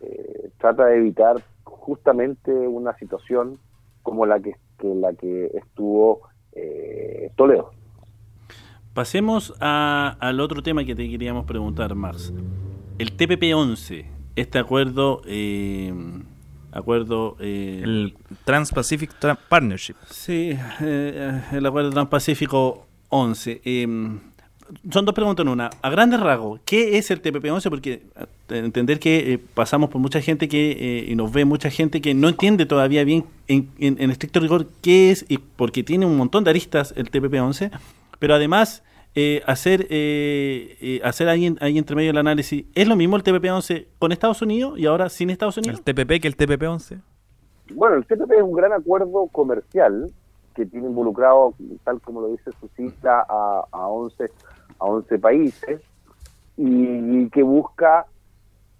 eh, trata de evitar justamente una situación como la que, la que estuvo eh, Toledo. Pasemos al otro tema que te queríamos preguntar, Max. El TPP-11, este acuerdo eh, acuerdo... Eh, el Trans-Pacific Partnership. Sí, eh, el acuerdo Transpacífico 11. Em, son dos preguntas en una. A grandes rasgos, ¿qué es el TPP-11? Porque eh, entender que pasamos por mucha gente que y nos ve mucha gente que no entiende todavía bien en, en estricto rigor qué es, y porque tiene un montón de aristas el TPP-11, pero además eh, hacer eh, eh, hacer ahí, ahí entre medio el análisis, ¿es lo mismo el TPP-11 con Estados Unidos y ahora sin Estados Unidos? ¿El TPP que el TPP-11? Bueno, el TPP es un gran acuerdo comercial que tiene involucrado, tal como lo dice su cita, a, a, 11, a 11 países y, que busca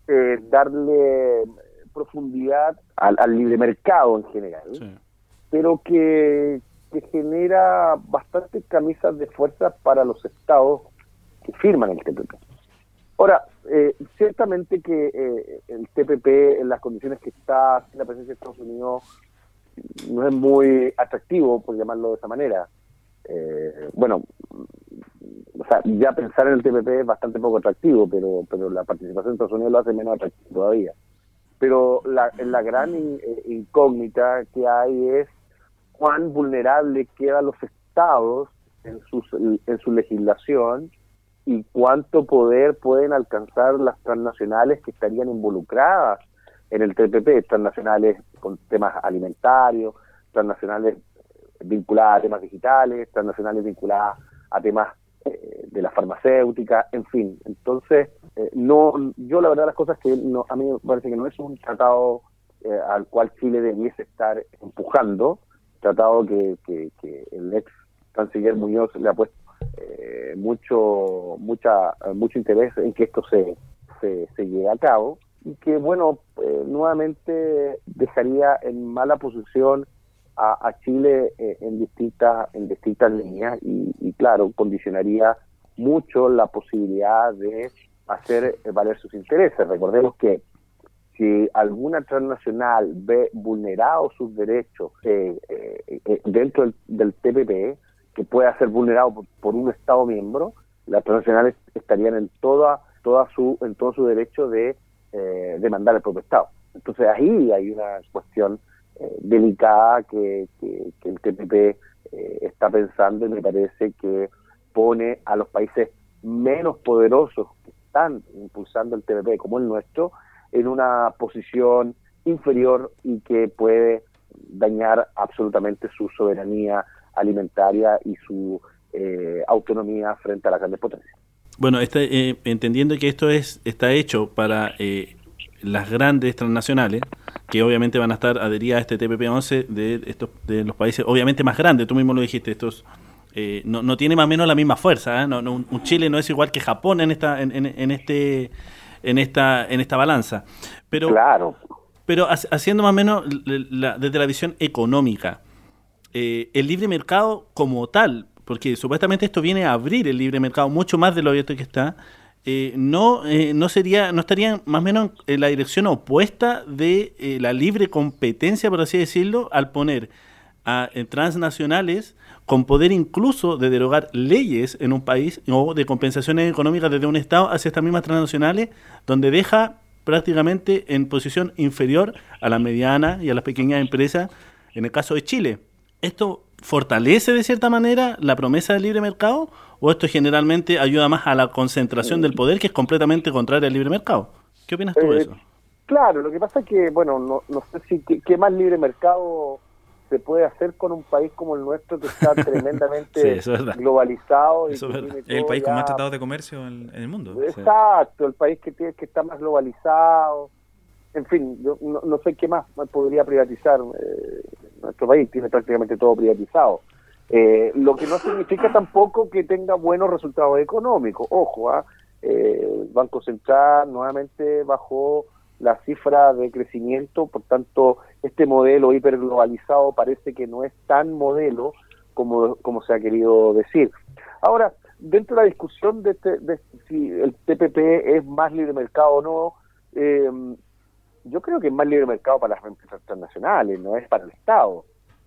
eh, darle profundidad al, al, libre mercado en general, pero que, que genera bastantes camisas de fuerza para los estados que firman el TPP. Ahora, eh, ciertamente que eh, el TPP en las condiciones que está la presencia de Estados Unidos no es muy atractivo, por llamarlo de esa manera. Eh, bueno, o sea, ya pensar en el TPP es bastante poco atractivo, pero pero la participación de Estados Unidos lo hace menos atractivo todavía. Pero la, la gran incógnita que hay es cuán vulnerables quedan los estados en, sus, en su legislación y cuánto poder pueden alcanzar las transnacionales que estarían involucradas en el TPP, transnacionales con temas alimentarios, transnacionales vinculadas a temas digitales, transnacionales vinculadas a temas eh, de la farmacéutica, en fin. Entonces, eh, no, yo la verdad las cosas que no, a mí me parece que no es un tratado eh, al cual Chile debiese estar empujando, tratado que, que, el ex canciller Muñoz le ha puesto eh, mucho mucha mucho interés en que esto se, se, se lleve a cabo y que bueno eh, nuevamente dejaría en mala posición a, Chile eh, en distintas en distintas líneas y, claro condicionaría mucho la posibilidad de hacer valer sus intereses. Recordemos que si alguna transnacional ve vulnerados sus derechos eh, eh, eh, dentro del, TPP, que pueda ser vulnerado por, un Estado miembro, las transnacionales estarían en toda, toda su, en todo su derecho de demandar al propio Estado. Entonces ahí hay una cuestión delicada que, que, el TPP está pensando y me parece que pone a los países menos poderosos que están impulsando el TPP como el nuestro en una posición inferior y que puede dañar absolutamente su soberanía alimentaria y su eh, autonomía frente a las grandes potencias. Bueno, este, eh, entendiendo que esto es está hecho para eh, las grandes transnacionales, que obviamente van a estar adheridas a este TPP-11 de estos de los países, obviamente más grandes, tú mismo lo dijiste, estos no, no tiene más o menos la misma fuerza, no, un Chile no es igual que Japón en esta en, en este en esta, en esta balanza. Pero, claro. Pero haciendo más o menos desde la visión económica, eh, el libre mercado como tal, porque supuestamente esto viene a abrir el libre mercado mucho más de lo abierto que está, eh, no, eh, no sería, no estaría más o menos en la dirección opuesta de la libre competencia, por así decirlo, al poner a transnacionales con poder incluso de derogar leyes en un país o de compensaciones económicas desde un Estado hacia estas mismas transnacionales, donde deja prácticamente en posición inferior a las medianas y a las pequeñas empresas, en el caso de Chile. ¿Esto fortalece de cierta manera la promesa del libre mercado o esto generalmente ayuda más a la concentración del poder que es completamente contraria al libre mercado? ¿Qué opinas tú de eh, eso? Claro, lo que pasa es que, bueno, no, no sé si qué más libre mercado se puede hacer con un país como el nuestro que está <laughs> tremendamente globalizado. Y el país con más tratados de comercio en, el mundo. Exacto, el país que, tiene, que está más globalizado. En fin, yo no, sé qué más podría privatizar. Eh, nuestro país tiene prácticamente todo privatizado. Eh, lo que no significa tampoco que tenga buenos resultados económicos. Ojo, ¿ah? eh, el Banco Central nuevamente bajó la cifra de crecimiento, por tanto, este modelo hiperglobalizado parece que no es tan modelo como, como se ha querido decir. Ahora, dentro de la discusión de, este, de si el TPP es más libre mercado o no, eh, yo creo que es más libre mercado para las empresas transnacionales, no es para el Estado,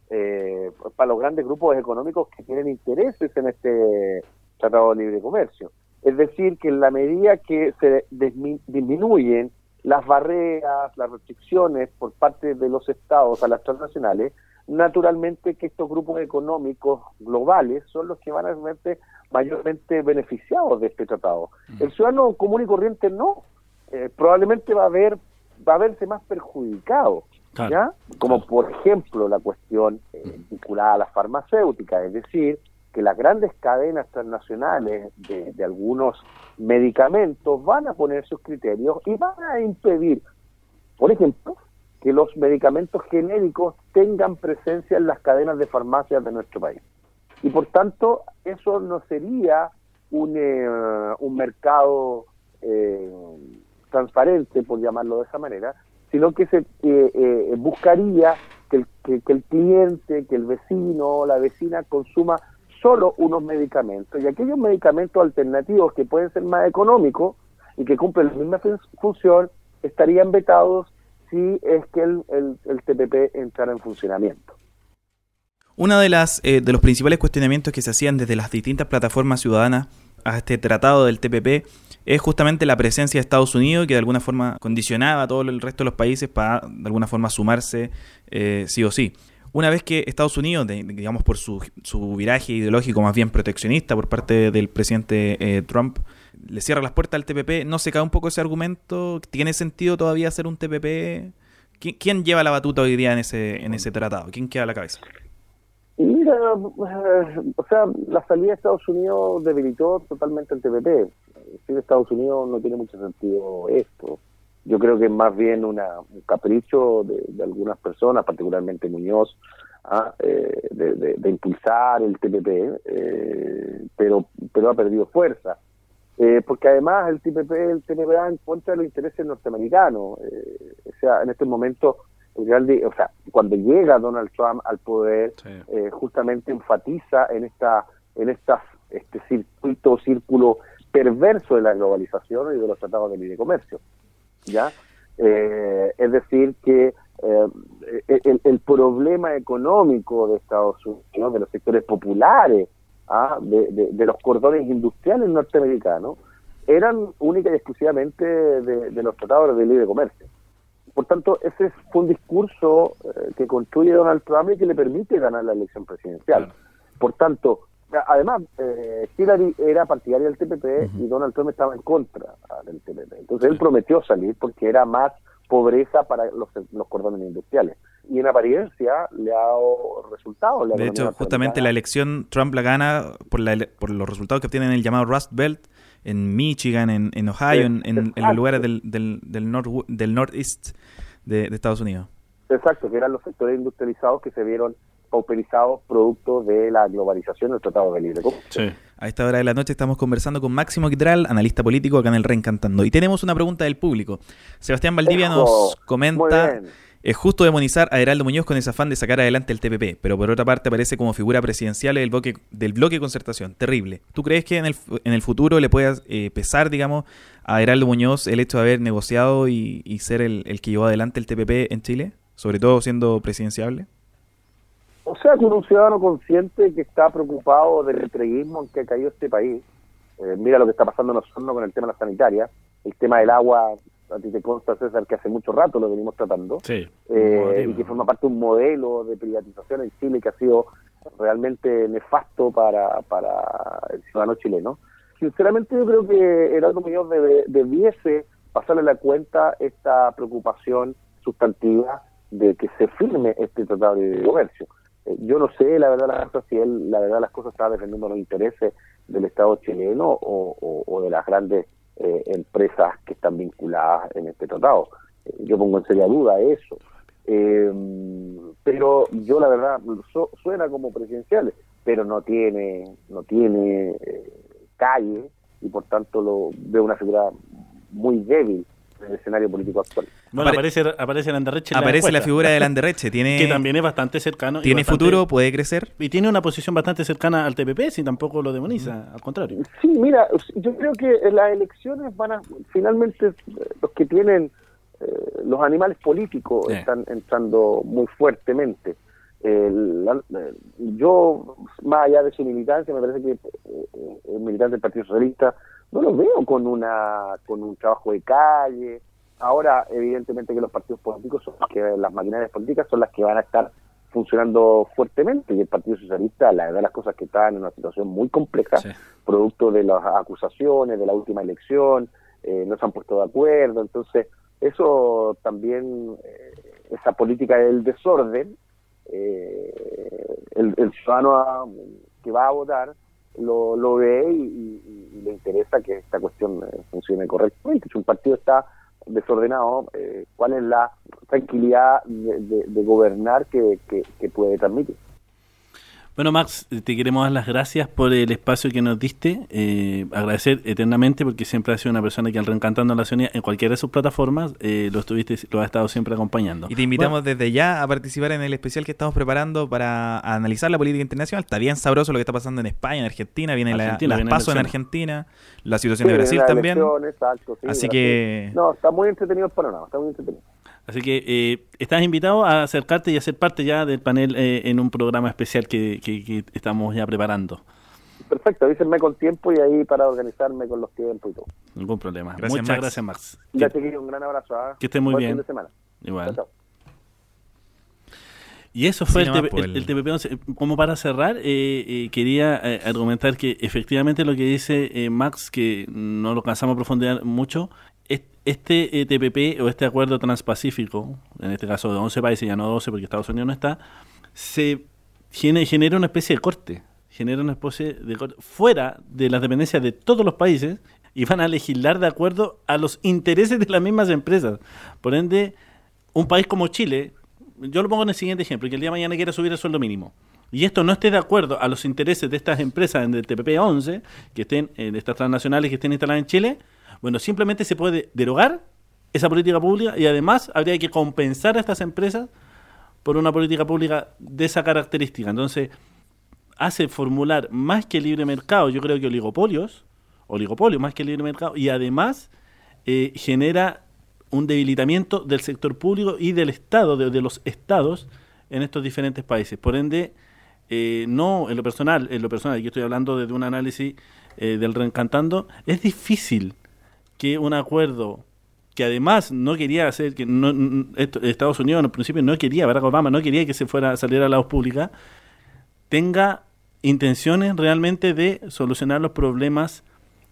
eh, para los grandes grupos económicos que tienen intereses en este Tratado de Libre Comercio. Es decir, que en la medida que se disminuyen las barreras, las restricciones por parte de los estados a las transnacionales, naturalmente que estos grupos económicos globales son los que van a verse mayormente beneficiados de este tratado. El ciudadano común y corriente no, eh, probablemente va a ver va a verse más perjudicado, ¿ya? Como por ejemplo la cuestión eh, vinculada a las farmacéuticas, es decir, que las grandes cadenas transnacionales de, algunos medicamentos van a poner sus criterios y van a impedir, por ejemplo, que los medicamentos genéricos tengan presencia en las cadenas de farmacias de nuestro país. Y por tanto, eso no sería un, eh, un mercado eh, transparente, por llamarlo de esa manera, sino que se eh, buscaría que el, que el cliente, que el vecino o la vecina consuma solo unos medicamentos y aquellos medicamentos alternativos que pueden ser más económicos y que cumplen la misma función estarían vetados si es que el, el, TPP entrara en funcionamiento. Una de las eh, de los principales cuestionamientos que se hacían desde las distintas plataformas ciudadanas a este tratado del TPP es justamente la presencia de Estados Unidos que de alguna forma condicionaba a todo el resto de los países para de alguna forma sumarse eh, sí o sí una vez que Estados Unidos, digamos por su, su, viraje ideológico más bien proteccionista por parte del presidente eh, Trump, le cierra las puertas al TPP, ¿no se cae un poco ese argumento? ¿Tiene sentido todavía hacer un TPP? ¿Quién, lleva la batuta hoy día en ese, en ese tratado? ¿Quién queda a la cabeza? Mira, o sea, la salida de Estados Unidos debilitó totalmente el TPP. Sin Estados Unidos no tiene mucho sentido esto yo creo que es más bien una, un capricho de, algunas personas, particularmente Muñoz, ¿ah? eh, de, impulsar el TPP, eh, pero, pero ha perdido fuerza. Eh, porque además el TPP, el TPP va en contra de los intereses norteamericanos. o sea, en este momento, el o sea, cuando llega Donald Trump al poder, justamente enfatiza en esta en estas este circuito, círculo perverso de la globalización y de los tratados de libre comercio. ¿Ya? Eh, es decir, que eh, el, problema económico de Estados Unidos, de los sectores populares, ¿ah? de, los cordones industriales norteamericanos, eran única y exclusivamente de, los tratados de libre comercio. Por tanto, ese fue un discurso eh, que construye Donald Trump y que le permite ganar la elección presidencial. Por tanto, además, eh, Hillary era partidaria del TPP y Donald Trump estaba en contra ah, del TPP. Entonces él prometió salir porque era más pobreza para los, los cordones industriales. Y en apariencia le ha dado resultados. De hecho, justamente la elección Trump la gana por, la, por los resultados que obtienen en el llamado Rust Belt en Michigan, en, en Ohio, en, en, los lugares del, del, del, del northeast de, de Estados Unidos. Exacto, que eran los sectores industrializados que se vieron pauperizados producto de la globalización del Tratado de Libre Sí. A esta hora de la noche estamos conversando con Máximo Quitral, analista político acá en el Reencantando. Y tenemos una pregunta del público. Sebastián Valdivia nos comenta... Es justo demonizar a Heraldo Muñoz con ese afán de sacar adelante el TPP, pero por otra parte aparece como figura presidencial del bloque, del bloque de concertación. Terrible. ¿Tú crees que en el, en el futuro le pueda eh, pesar, digamos, a Heraldo Muñoz el hecho de haber negociado y, ser el, el, que llevó adelante el TPP en Chile? Sobre todo siendo presidenciable. O sea, que un ciudadano consciente que está preocupado del entreguismo en que ha caído este país, eh, mira lo que está pasando en Osorno con el tema de la sanitaria, el tema del agua, a ti te consta, César, que hace mucho rato lo venimos tratando, eh, y que forma parte de un modelo de privatización en Chile que ha sido realmente nefasto para, para el ciudadano chileno. Sinceramente yo creo que Heraldo Muñoz debe, debiese pasarle la cuenta esta preocupación sustantiva de que se firme este tratado de comercio. Eh, yo no sé, la verdad, cosas, si él, la verdad, las cosas está defendiendo los intereses del Estado chileno o, de las grandes eh, empresas que están vinculadas en este tratado. Eh, yo pongo en seria duda eso. pero yo, la verdad, suena como presidencial, pero no tiene, no tiene calle y por tanto lo veo una figura muy débil el escenario político actual. Bueno, aparece, aparece Landerreche. aparece la, figura de Landerreche. <laughs> Tiene, que también es bastante cercano. Tiene futuro, puede crecer. Y tiene una posición bastante cercana al TPP, si tampoco lo demoniza, al contrario. Sí, mira, yo creo que las elecciones van a. Finalmente, los que tienen. Eh, los animales políticos están entrando muy fuertemente. yo, más allá de su militancia, me parece que eh, el militante del Partido Socialista no lo veo con una con un trabajo de calle, Ahora, evidentemente que los partidos políticos son que las maquinarias políticas son las que van a estar funcionando fuertemente. Y el Partido Socialista, la verdad, las cosas que están en una situación muy compleja, producto de las acusaciones de la última elección, eh, no se han puesto de acuerdo, entonces eso también, eh, esa política del desorden, eh, el, ciudadano que va a votar lo, lo ve y, y le interesa que esta cuestión funcione correctamente. Si un partido está desordenado, eh, cuál es la tranquilidad de, gobernar que, que, puede transmitir. Bueno, Max, te queremos dar las gracias por el espacio que nos diste. Eh, agradecer eternamente porque siempre has sido una persona que al reencantando la ciudadanía en cualquiera de sus plataformas eh, lo estuviste, lo has estado siempre acompañando. Y te invitamos desde ya a participar en el especial que estamos preparando para analizar la política internacional. Está bien sabroso lo que está pasando en España, en Argentina, viene la, las pasos en Argentina, la situación de Brasil también. Así que... No, está muy entretenido el panorama, está muy entretenido. Así que eh, estás invitado a acercarte y a ser parte ya del panel eh, en un programa especial que, estamos ya preparando. Perfecto, avísenme con tiempo y ahí para organizarme con los tiempos y todo. Ningún problema. Muchas gracias, Max. Ya te un gran abrazo. ¿ah? Que estés muy bien. Igual. Y eso fue el, TPP-11. Como para cerrar, eh, quería argumentar que efectivamente lo que dice Max, que no lo cansamos a profundizar mucho, este TPP o este acuerdo transpacífico, en este caso de 11 países, ya no 12 porque Estados Unidos no está, se genera una especie de corte, genera una especie de corte fuera de las dependencias de todos los países y van a legislar de acuerdo a los intereses de las mismas empresas. Por ende, un país como Chile, yo lo pongo en el siguiente ejemplo, que el día de mañana quiera subir el sueldo mínimo y esto no esté de acuerdo a los intereses de estas empresas en el TPP-11, que estén en estas transnacionales que estén instaladas en Chile, bueno, simplemente se puede derogar esa política pública y además habría que compensar a estas empresas por una política pública de esa característica. Entonces, hace formular más que libre mercado, yo creo que oligopolios, oligopolios más que libre mercado, y además eh, genera un debilitamiento del sector público y del Estado, de, los estados en estos diferentes países. Por ende, eh, no en lo personal, en lo personal, aquí estoy hablando desde un análisis eh, del reencantando, es difícil que un acuerdo que además no quería hacer, que Estados Unidos en principio no quería, Barack Obama no quería que se fuera a salir a la voz pública, tenga intenciones realmente de solucionar los problemas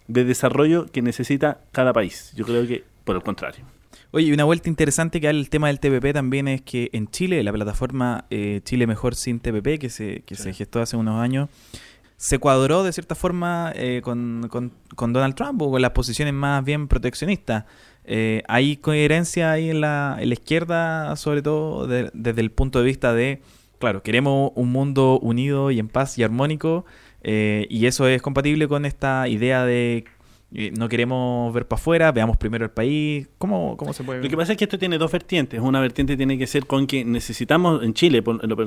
de desarrollo que necesita cada país. Yo creo que por el contrario. Oye, una vuelta interesante que hay el tema del TPP también es que en Chile, la plataforma eh, Chile Mejor Sin TPP, que se, que se gestó hace unos años, se cuadró de cierta forma eh, con, con, Donald Trump o con las posiciones más bien proteccionistas. Eh, hay coherencia ahí en la, en la izquierda, sobre todo desde el punto de vista de, claro, queremos un mundo unido y en paz y armónico, eh, y eso es compatible con esta idea de no queremos ver para afuera, veamos primero el país. ¿Cómo, ¿Cómo se puede Lo que pasa es que esto tiene dos vertientes. Una vertiente tiene que ser con que necesitamos, en Chile,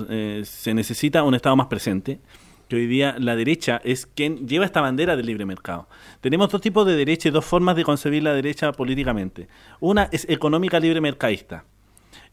eh, se necesita un Estado más presente que hoy día la derecha es quien lleva esta bandera del libre mercado. Tenemos dos tipos de derecha y dos formas de concebir la derecha políticamente. Una es económica libre mercadista.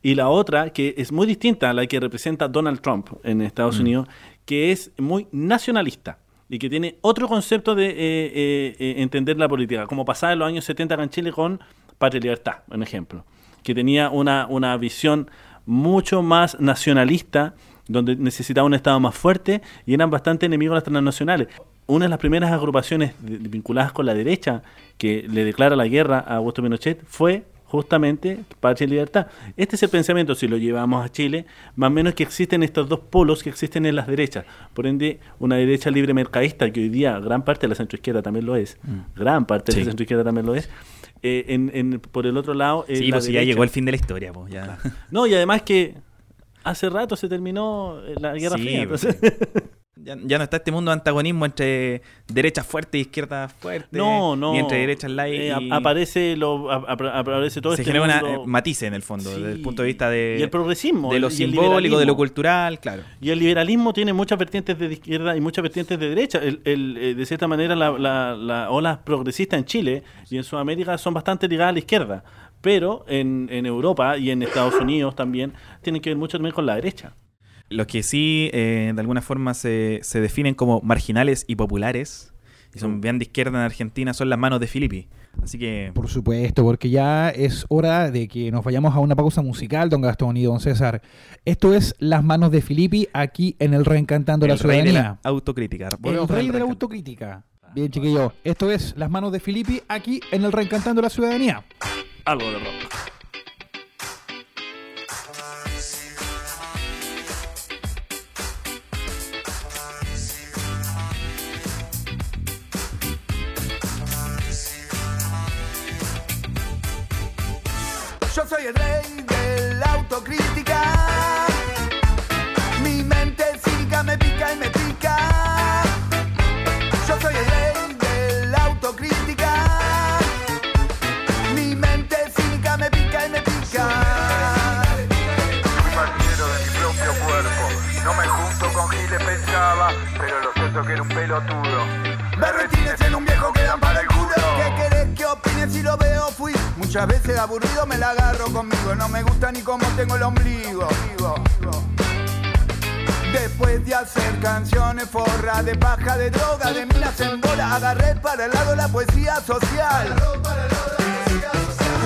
Y la otra, que es muy distinta a la que representa Donald Trump en Estados mm. Unidos, que es muy nacionalista y que tiene otro concepto de eh, eh, eh, entender la política, como pasaba en los años 70 en Chile con Patria y Libertad, un ejemplo, que tenía una, una visión mucho más nacionalista, donde necesitaba un Estado más fuerte y eran bastante enemigos de las transnacionales. Una de las primeras agrupaciones vinculadas con la derecha que le declara la guerra a Augusto Pinochet fue justamente patria y libertad. Este es el pensamiento, si lo llevamos a Chile, más o menos que existen estos dos polos que existen en las derechas. Por ende, una derecha libre mercadista, que hoy día gran parte de la centroizquierda también lo es, mm. gran parte de la centroizquierda también lo es, eh, en, por el otro lado... Eh, sí, pues ya llegó el fin de la historia. Pues, ya. No, y además que hace rato se terminó eh, la Guerra Fría. Pues, ya, no está este mundo de antagonismo entre derecha fuerte y izquierda fuerte. No, no. Ni entre derechas light. Eh, aparece, lo, aparece todo se este genera una eh, matice en el fondo, desde el punto de vista de. Y el progresismo. De lo simbólico, de lo cultural, claro. Y el liberalismo tiene muchas vertientes de izquierda y muchas vertientes de derecha. El, eh, de cierta manera, la, la, la ola progresista en Chile y en Sudamérica son bastante ligadas a la izquierda. Pero en, en Europa y en Estados Unidos también tienen que ver mucho también con la derecha. Los que sí, eh, de alguna forma, se, se, definen como marginales y populares, y son mm. bien de izquierda en Argentina, son las manos de Filippi. Así que... Por supuesto, porque ya es hora de que nos vayamos a una pausa musical, don Gastón y don César. Esto es Las manos de Filippi aquí en el Reencantando la Ciudadanía. Rey de la autocrítica. el rey de la autocrítica. Bien, chiquillo. Esto es Las manos de Filippi aquí en el Reencantando la Ciudadanía. Algo de rock. Yo soy el rey de la pelotudo. Me retires en un viejo que dan para el culo. ¿Qué querés que opine si lo veo? Fui Muchas veces aburrido me la agarro conmigo. No me gusta ni cómo tengo el ombligo. Después de hacer canciones forra de paja, de droga, de minas en bola, agarré para el lado la poesía social.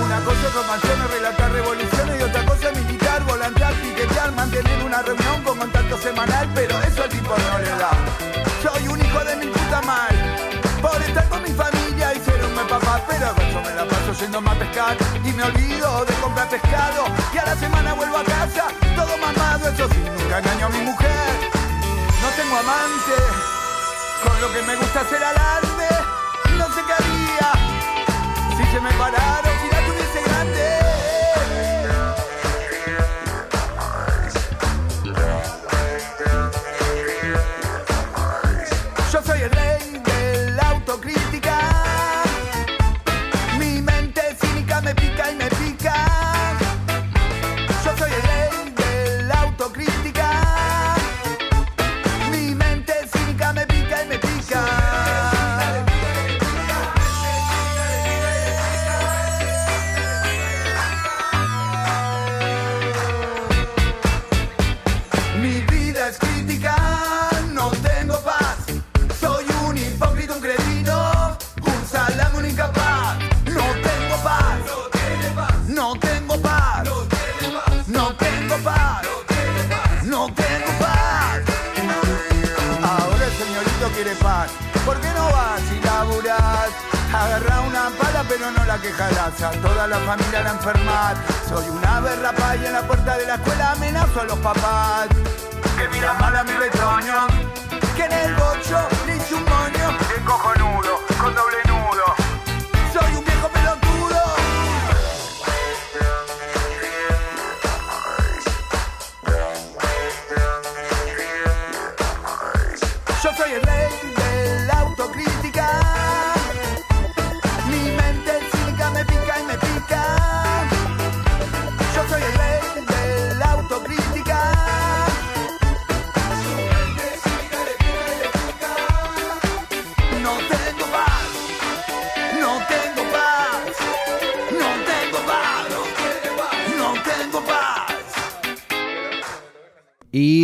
Una cosa es canciones, relatar revoluciones y otra cosa es militar, volantear, piquetear, mantener una reunión con contacto semanal, pero eso al tipo no le da. Soy un hijo de mi puta mal, por estar con mi familia ser un papá, pero me la paso yendo a pescar y me olvido de comprar pescado. Y a la semana vuelvo a casa todo mamado, eso sí, nunca engaño a mi mujer. No tengo amante, con lo que me gusta hacer alarde, no sé qué haría si se me pararon, la quejarás A toda la familia la enfermar Soy una berrapa y en la puerta de la escuela amenazo a los papás. Que mira mal a mi retoño Que en el bocho le hice un moño De cojonudo, con doble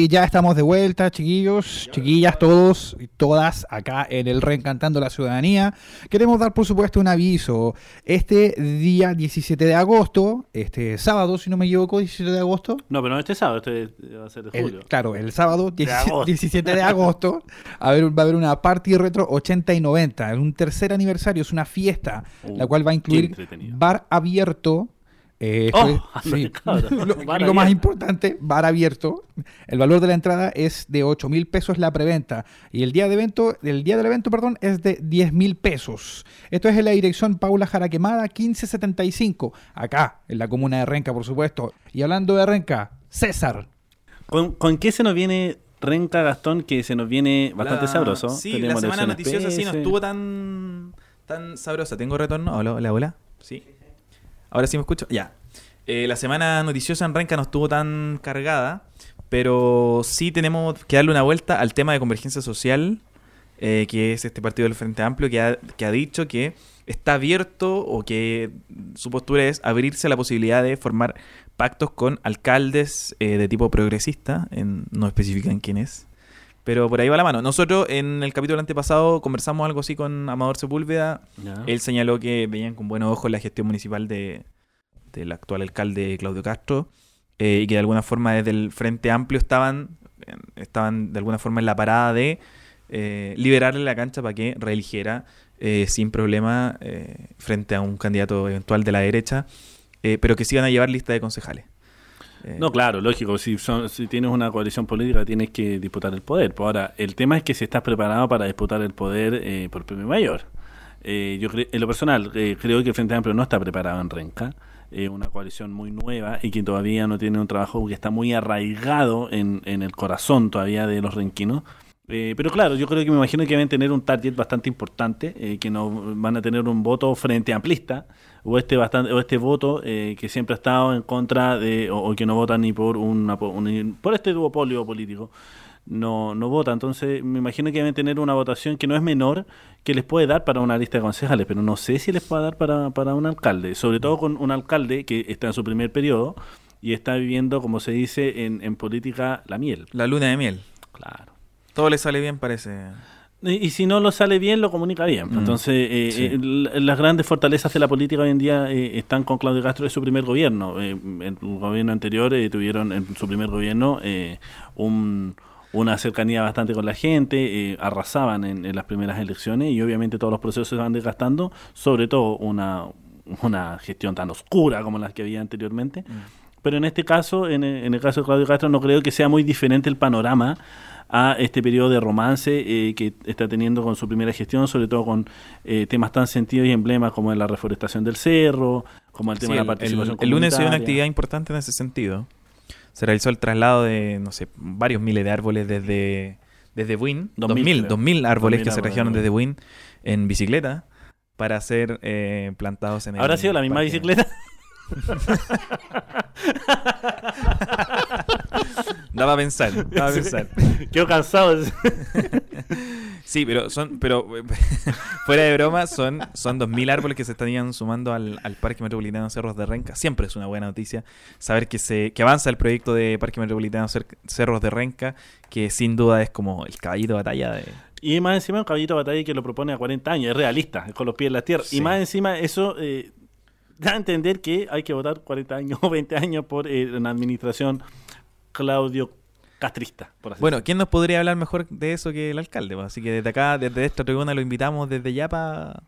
Y ya estamos de vuelta, chiquillos, chiquillas, todos y todas acá en el Reencantando la Ciudadanía. Queremos dar, por supuesto, un aviso. Este día 17 de agosto, este sábado, si no me equivoco, 17 de agosto. No, pero no este sábado, este va a ser de el- julio. claro, el sábado 17, agosto. <laughs> 17 de agosto a ver, va a haber una Party Retro 80 y 90. Es un tercer aniversario, es una fiesta, Uh, la cual va a incluir bar abierto. Eh, Oh, <laughs> sí. lo, más importante, bar abierto. El valor de la entrada es de 8 mil pesos la preventa y el día de evento, el día del evento, perdón, es de 10 mil pesos. Esto es en la dirección Paula Jaraquemada 1575, acá en la comuna de Renca, por supuesto. Y hablando de Renca, César. ¿Con, con qué se nos viene Renca Gastón? Que se nos viene bastante La- sabroso. Sí, Tenemos la semana noticiosa sí no estuvo tan, tan sabrosa. ¿Tengo retorno? Hola, hola, hola. Sí. Ahora sí me escucho. Ya. Eh, la semana noticiosa en Renca no estuvo tan cargada, pero sí tenemos que darle una vuelta al tema de convergencia social, eh, que es este partido del Frente Amplio, que ha, que ha dicho que está abierto o que su postura es abrirse a la posibilidad de formar pactos con alcaldes eh, de tipo progresista, en, no especifican quién es. Pero por ahí va la mano. Nosotros en el capítulo antepasado conversamos algo así con Amador Sepúlveda. Él señaló que veían con buenos ojos la gestión municipal de, del actual alcalde Claudio Castro eh, y que de alguna forma desde el Frente Amplio estaban, estaban de alguna forma en la parada de eh, liberarle la cancha para que reeligiera eh, sin problema frente a un candidato eventual de la derecha, pero que se iban a llevar lista de concejales. Eh, No, claro, lógico. Si, son- si tienes una coalición política, tienes que disputar el poder. Pues ahora, el tema es que si estás preparado para disputar el poder eh, por premio mayor. Eh, yo en lo personal, eh, creo que el Frente Amplio no está preparado en Renca. Es una coalición muy nueva y que todavía no tiene un trabajo que está muy arraigado en el corazón todavía de los renquinos. Eh, pero claro, yo creo que me imagino que deben tener un target bastante importante, eh, que no van a tener un voto frente amplista, o este bastante, o este voto eh, que siempre ha estado en contra de, o, o que no vota ni por una, un- por este duopolio político, no, no vota. Entonces me imagino que deben tener una votación que no es menor, que les puede dar para una lista de concejales, pero no sé si les puede dar para, para un alcalde, sobre todo con un alcalde que está en su primer periodo y está viviendo, como se dice en, en política, la miel. La luna de miel. Claro. Todo le sale bien, parece. Y, y si no lo sale bien, lo comunica bien. Mm, Entonces, eh, sí. eh, las grandes fortalezas de la política hoy en día eh, están con Claudio Castro de su primer gobierno. Eh, en el gobierno anterior tuvieron en su primer gobierno un- una cercanía bastante con la gente, eh, arrasaban en, en las primeras elecciones y obviamente todos los procesos se van desgastando, sobre todo una, una gestión tan oscura como las que había anteriormente. Pero en este caso, en el, en el caso de Claudio Castro, no creo que sea muy diferente el panorama a este periodo de romance eh, que está teniendo con su primera gestión, sobre todo con eh, temas tan sentidos y emblemas como la reforestación del cerro, como el tema Sí, de la participación el- el lunes se dio una actividad importante en ese sentido. Se realizó el traslado de, no sé, varios miles de árboles desde, desde Buin. Dos Dos mil, mil, creo. dos mil árboles Dos mil que se trajeron desde Buin en bicicleta para ser eh, plantados en el ¿Habrá sido la misma parque. bicicleta? Daba a pensar, daba a pensar. Quedo cansado. Sí, pero son, pero <laughs> fuera de broma, son, son 2.000 árboles que se estarían sumando al, al Parque Metropolitano Cerros de Renca. Siempre es una buena noticia saber que se que avanza el proyecto de Parque Metropolitano Cer- Cerros de Renca, que sin duda es como el caballito de batalla de... Y más encima un caballito de batalla que lo propone a 40 años, es realista, es con los pies en la tierra. Sí. Y más encima eso eh, da a entender que hay que votar 40 años <laughs> o 20 años por eh, una administración Claudio castrista. bueno, ¿quién nos podría hablar mejor de eso que el alcalde? Así que desde acá, desde esta tribuna, lo invitamos desde ya para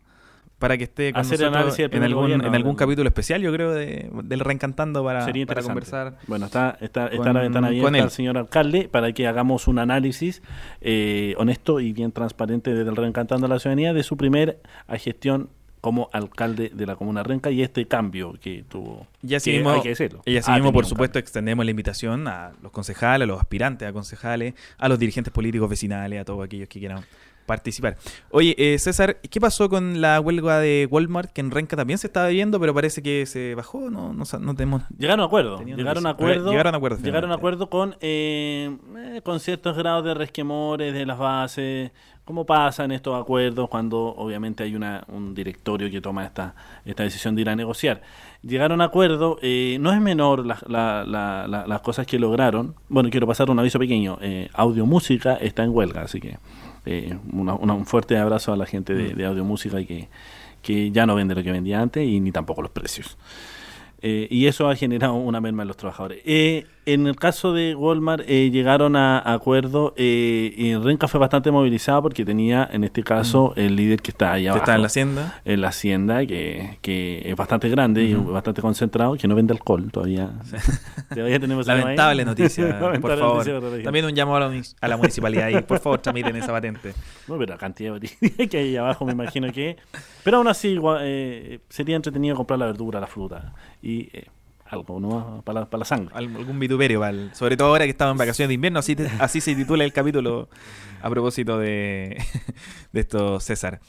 para que esté con nosotros en algún, en algún capítulo especial, yo creo, de, del Reencantando para, para conversar. Bueno, está, está, está la ventana abierta señor alcalde para que hagamos un análisis eh, honesto y bien transparente desde el Reencantando a la Ciudadanía de su primer gestión como alcalde de la comuna Renca y este cambio que tuvo. Y así mismo, hay que decirlo. Y así mismo, por supuesto, extendemos la invitación a los concejales, a los aspirantes a concejales, a los dirigentes políticos vecinales, a todos aquellos que quieran participar. Oye, eh, César, ¿qué pasó con la huelga de Walmart que en Renca también se estaba viendo, pero parece que se bajó? No, no, no tenemos. Llegaron a acuerdo. Llegaron a acuerdo. Llegaron a acuerdo. Llegaron a acuerdo con, eh, eh, con ciertos grados de resquemores de las bases. ¿Cómo pasan estos acuerdos cuando obviamente hay una, un directorio que toma esta, esta decisión de ir a negociar? Llegaron a acuerdo, no es menor las cosas que lograron. Bueno, quiero pasar un aviso pequeño. audio música está en huelga, así que eh, un fuerte abrazo a la gente de, mm. de audio música y que, que ya no vende lo que vendía antes y ni tampoco los precios. Eh, y eso ha generado una merma en los trabajadores. Eh, en el caso de Walmart eh, llegaron a, acuerdo y Renca fue bastante movilizado porque tenía en este caso mm. el líder que está allá abajo. Está en la hacienda. En la hacienda que, que es bastante grande y bastante concentrado, que no vende alcohol todavía. <laughs> todavía tenemos Lamentable noticia, <laughs> por favor. También un llamado a la, municipalidad y por favor tramiten esa patente. No, pero la cantidad de que hay abajo me imagino que... Pero aún así sería entretenido comprar la verdura, la fruta y eh, algo ¿no? para, la, sangre. Algún vituperio, sobre todo ahora que estamos en vacaciones de invierno, así, <laughs> así se titula el capítulo a propósito de, <laughs> de esto, César.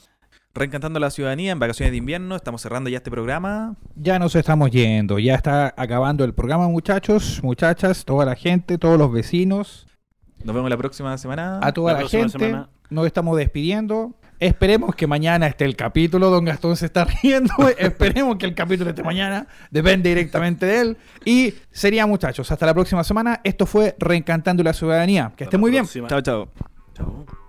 Reencantando la ciudadanía en vacaciones de invierno, estamos cerrando ya este programa. Ya nos estamos yendo, ya está acabando el programa, muchachos, muchachas, toda la gente, todos los vecinos. Nos vemos la próxima semana. A toda la, gente, nos estamos despidiendo. Esperemos que mañana esté el capítulo. Don Gastón se está <laughs> riendo. Esperemos que el capítulo esté mañana. Depende directamente de él. Y sería, muchachos, hasta la próxima semana. Esto fue Reencantando la Ciudadanía. Que esté muy bien. Chao, chao. Chao.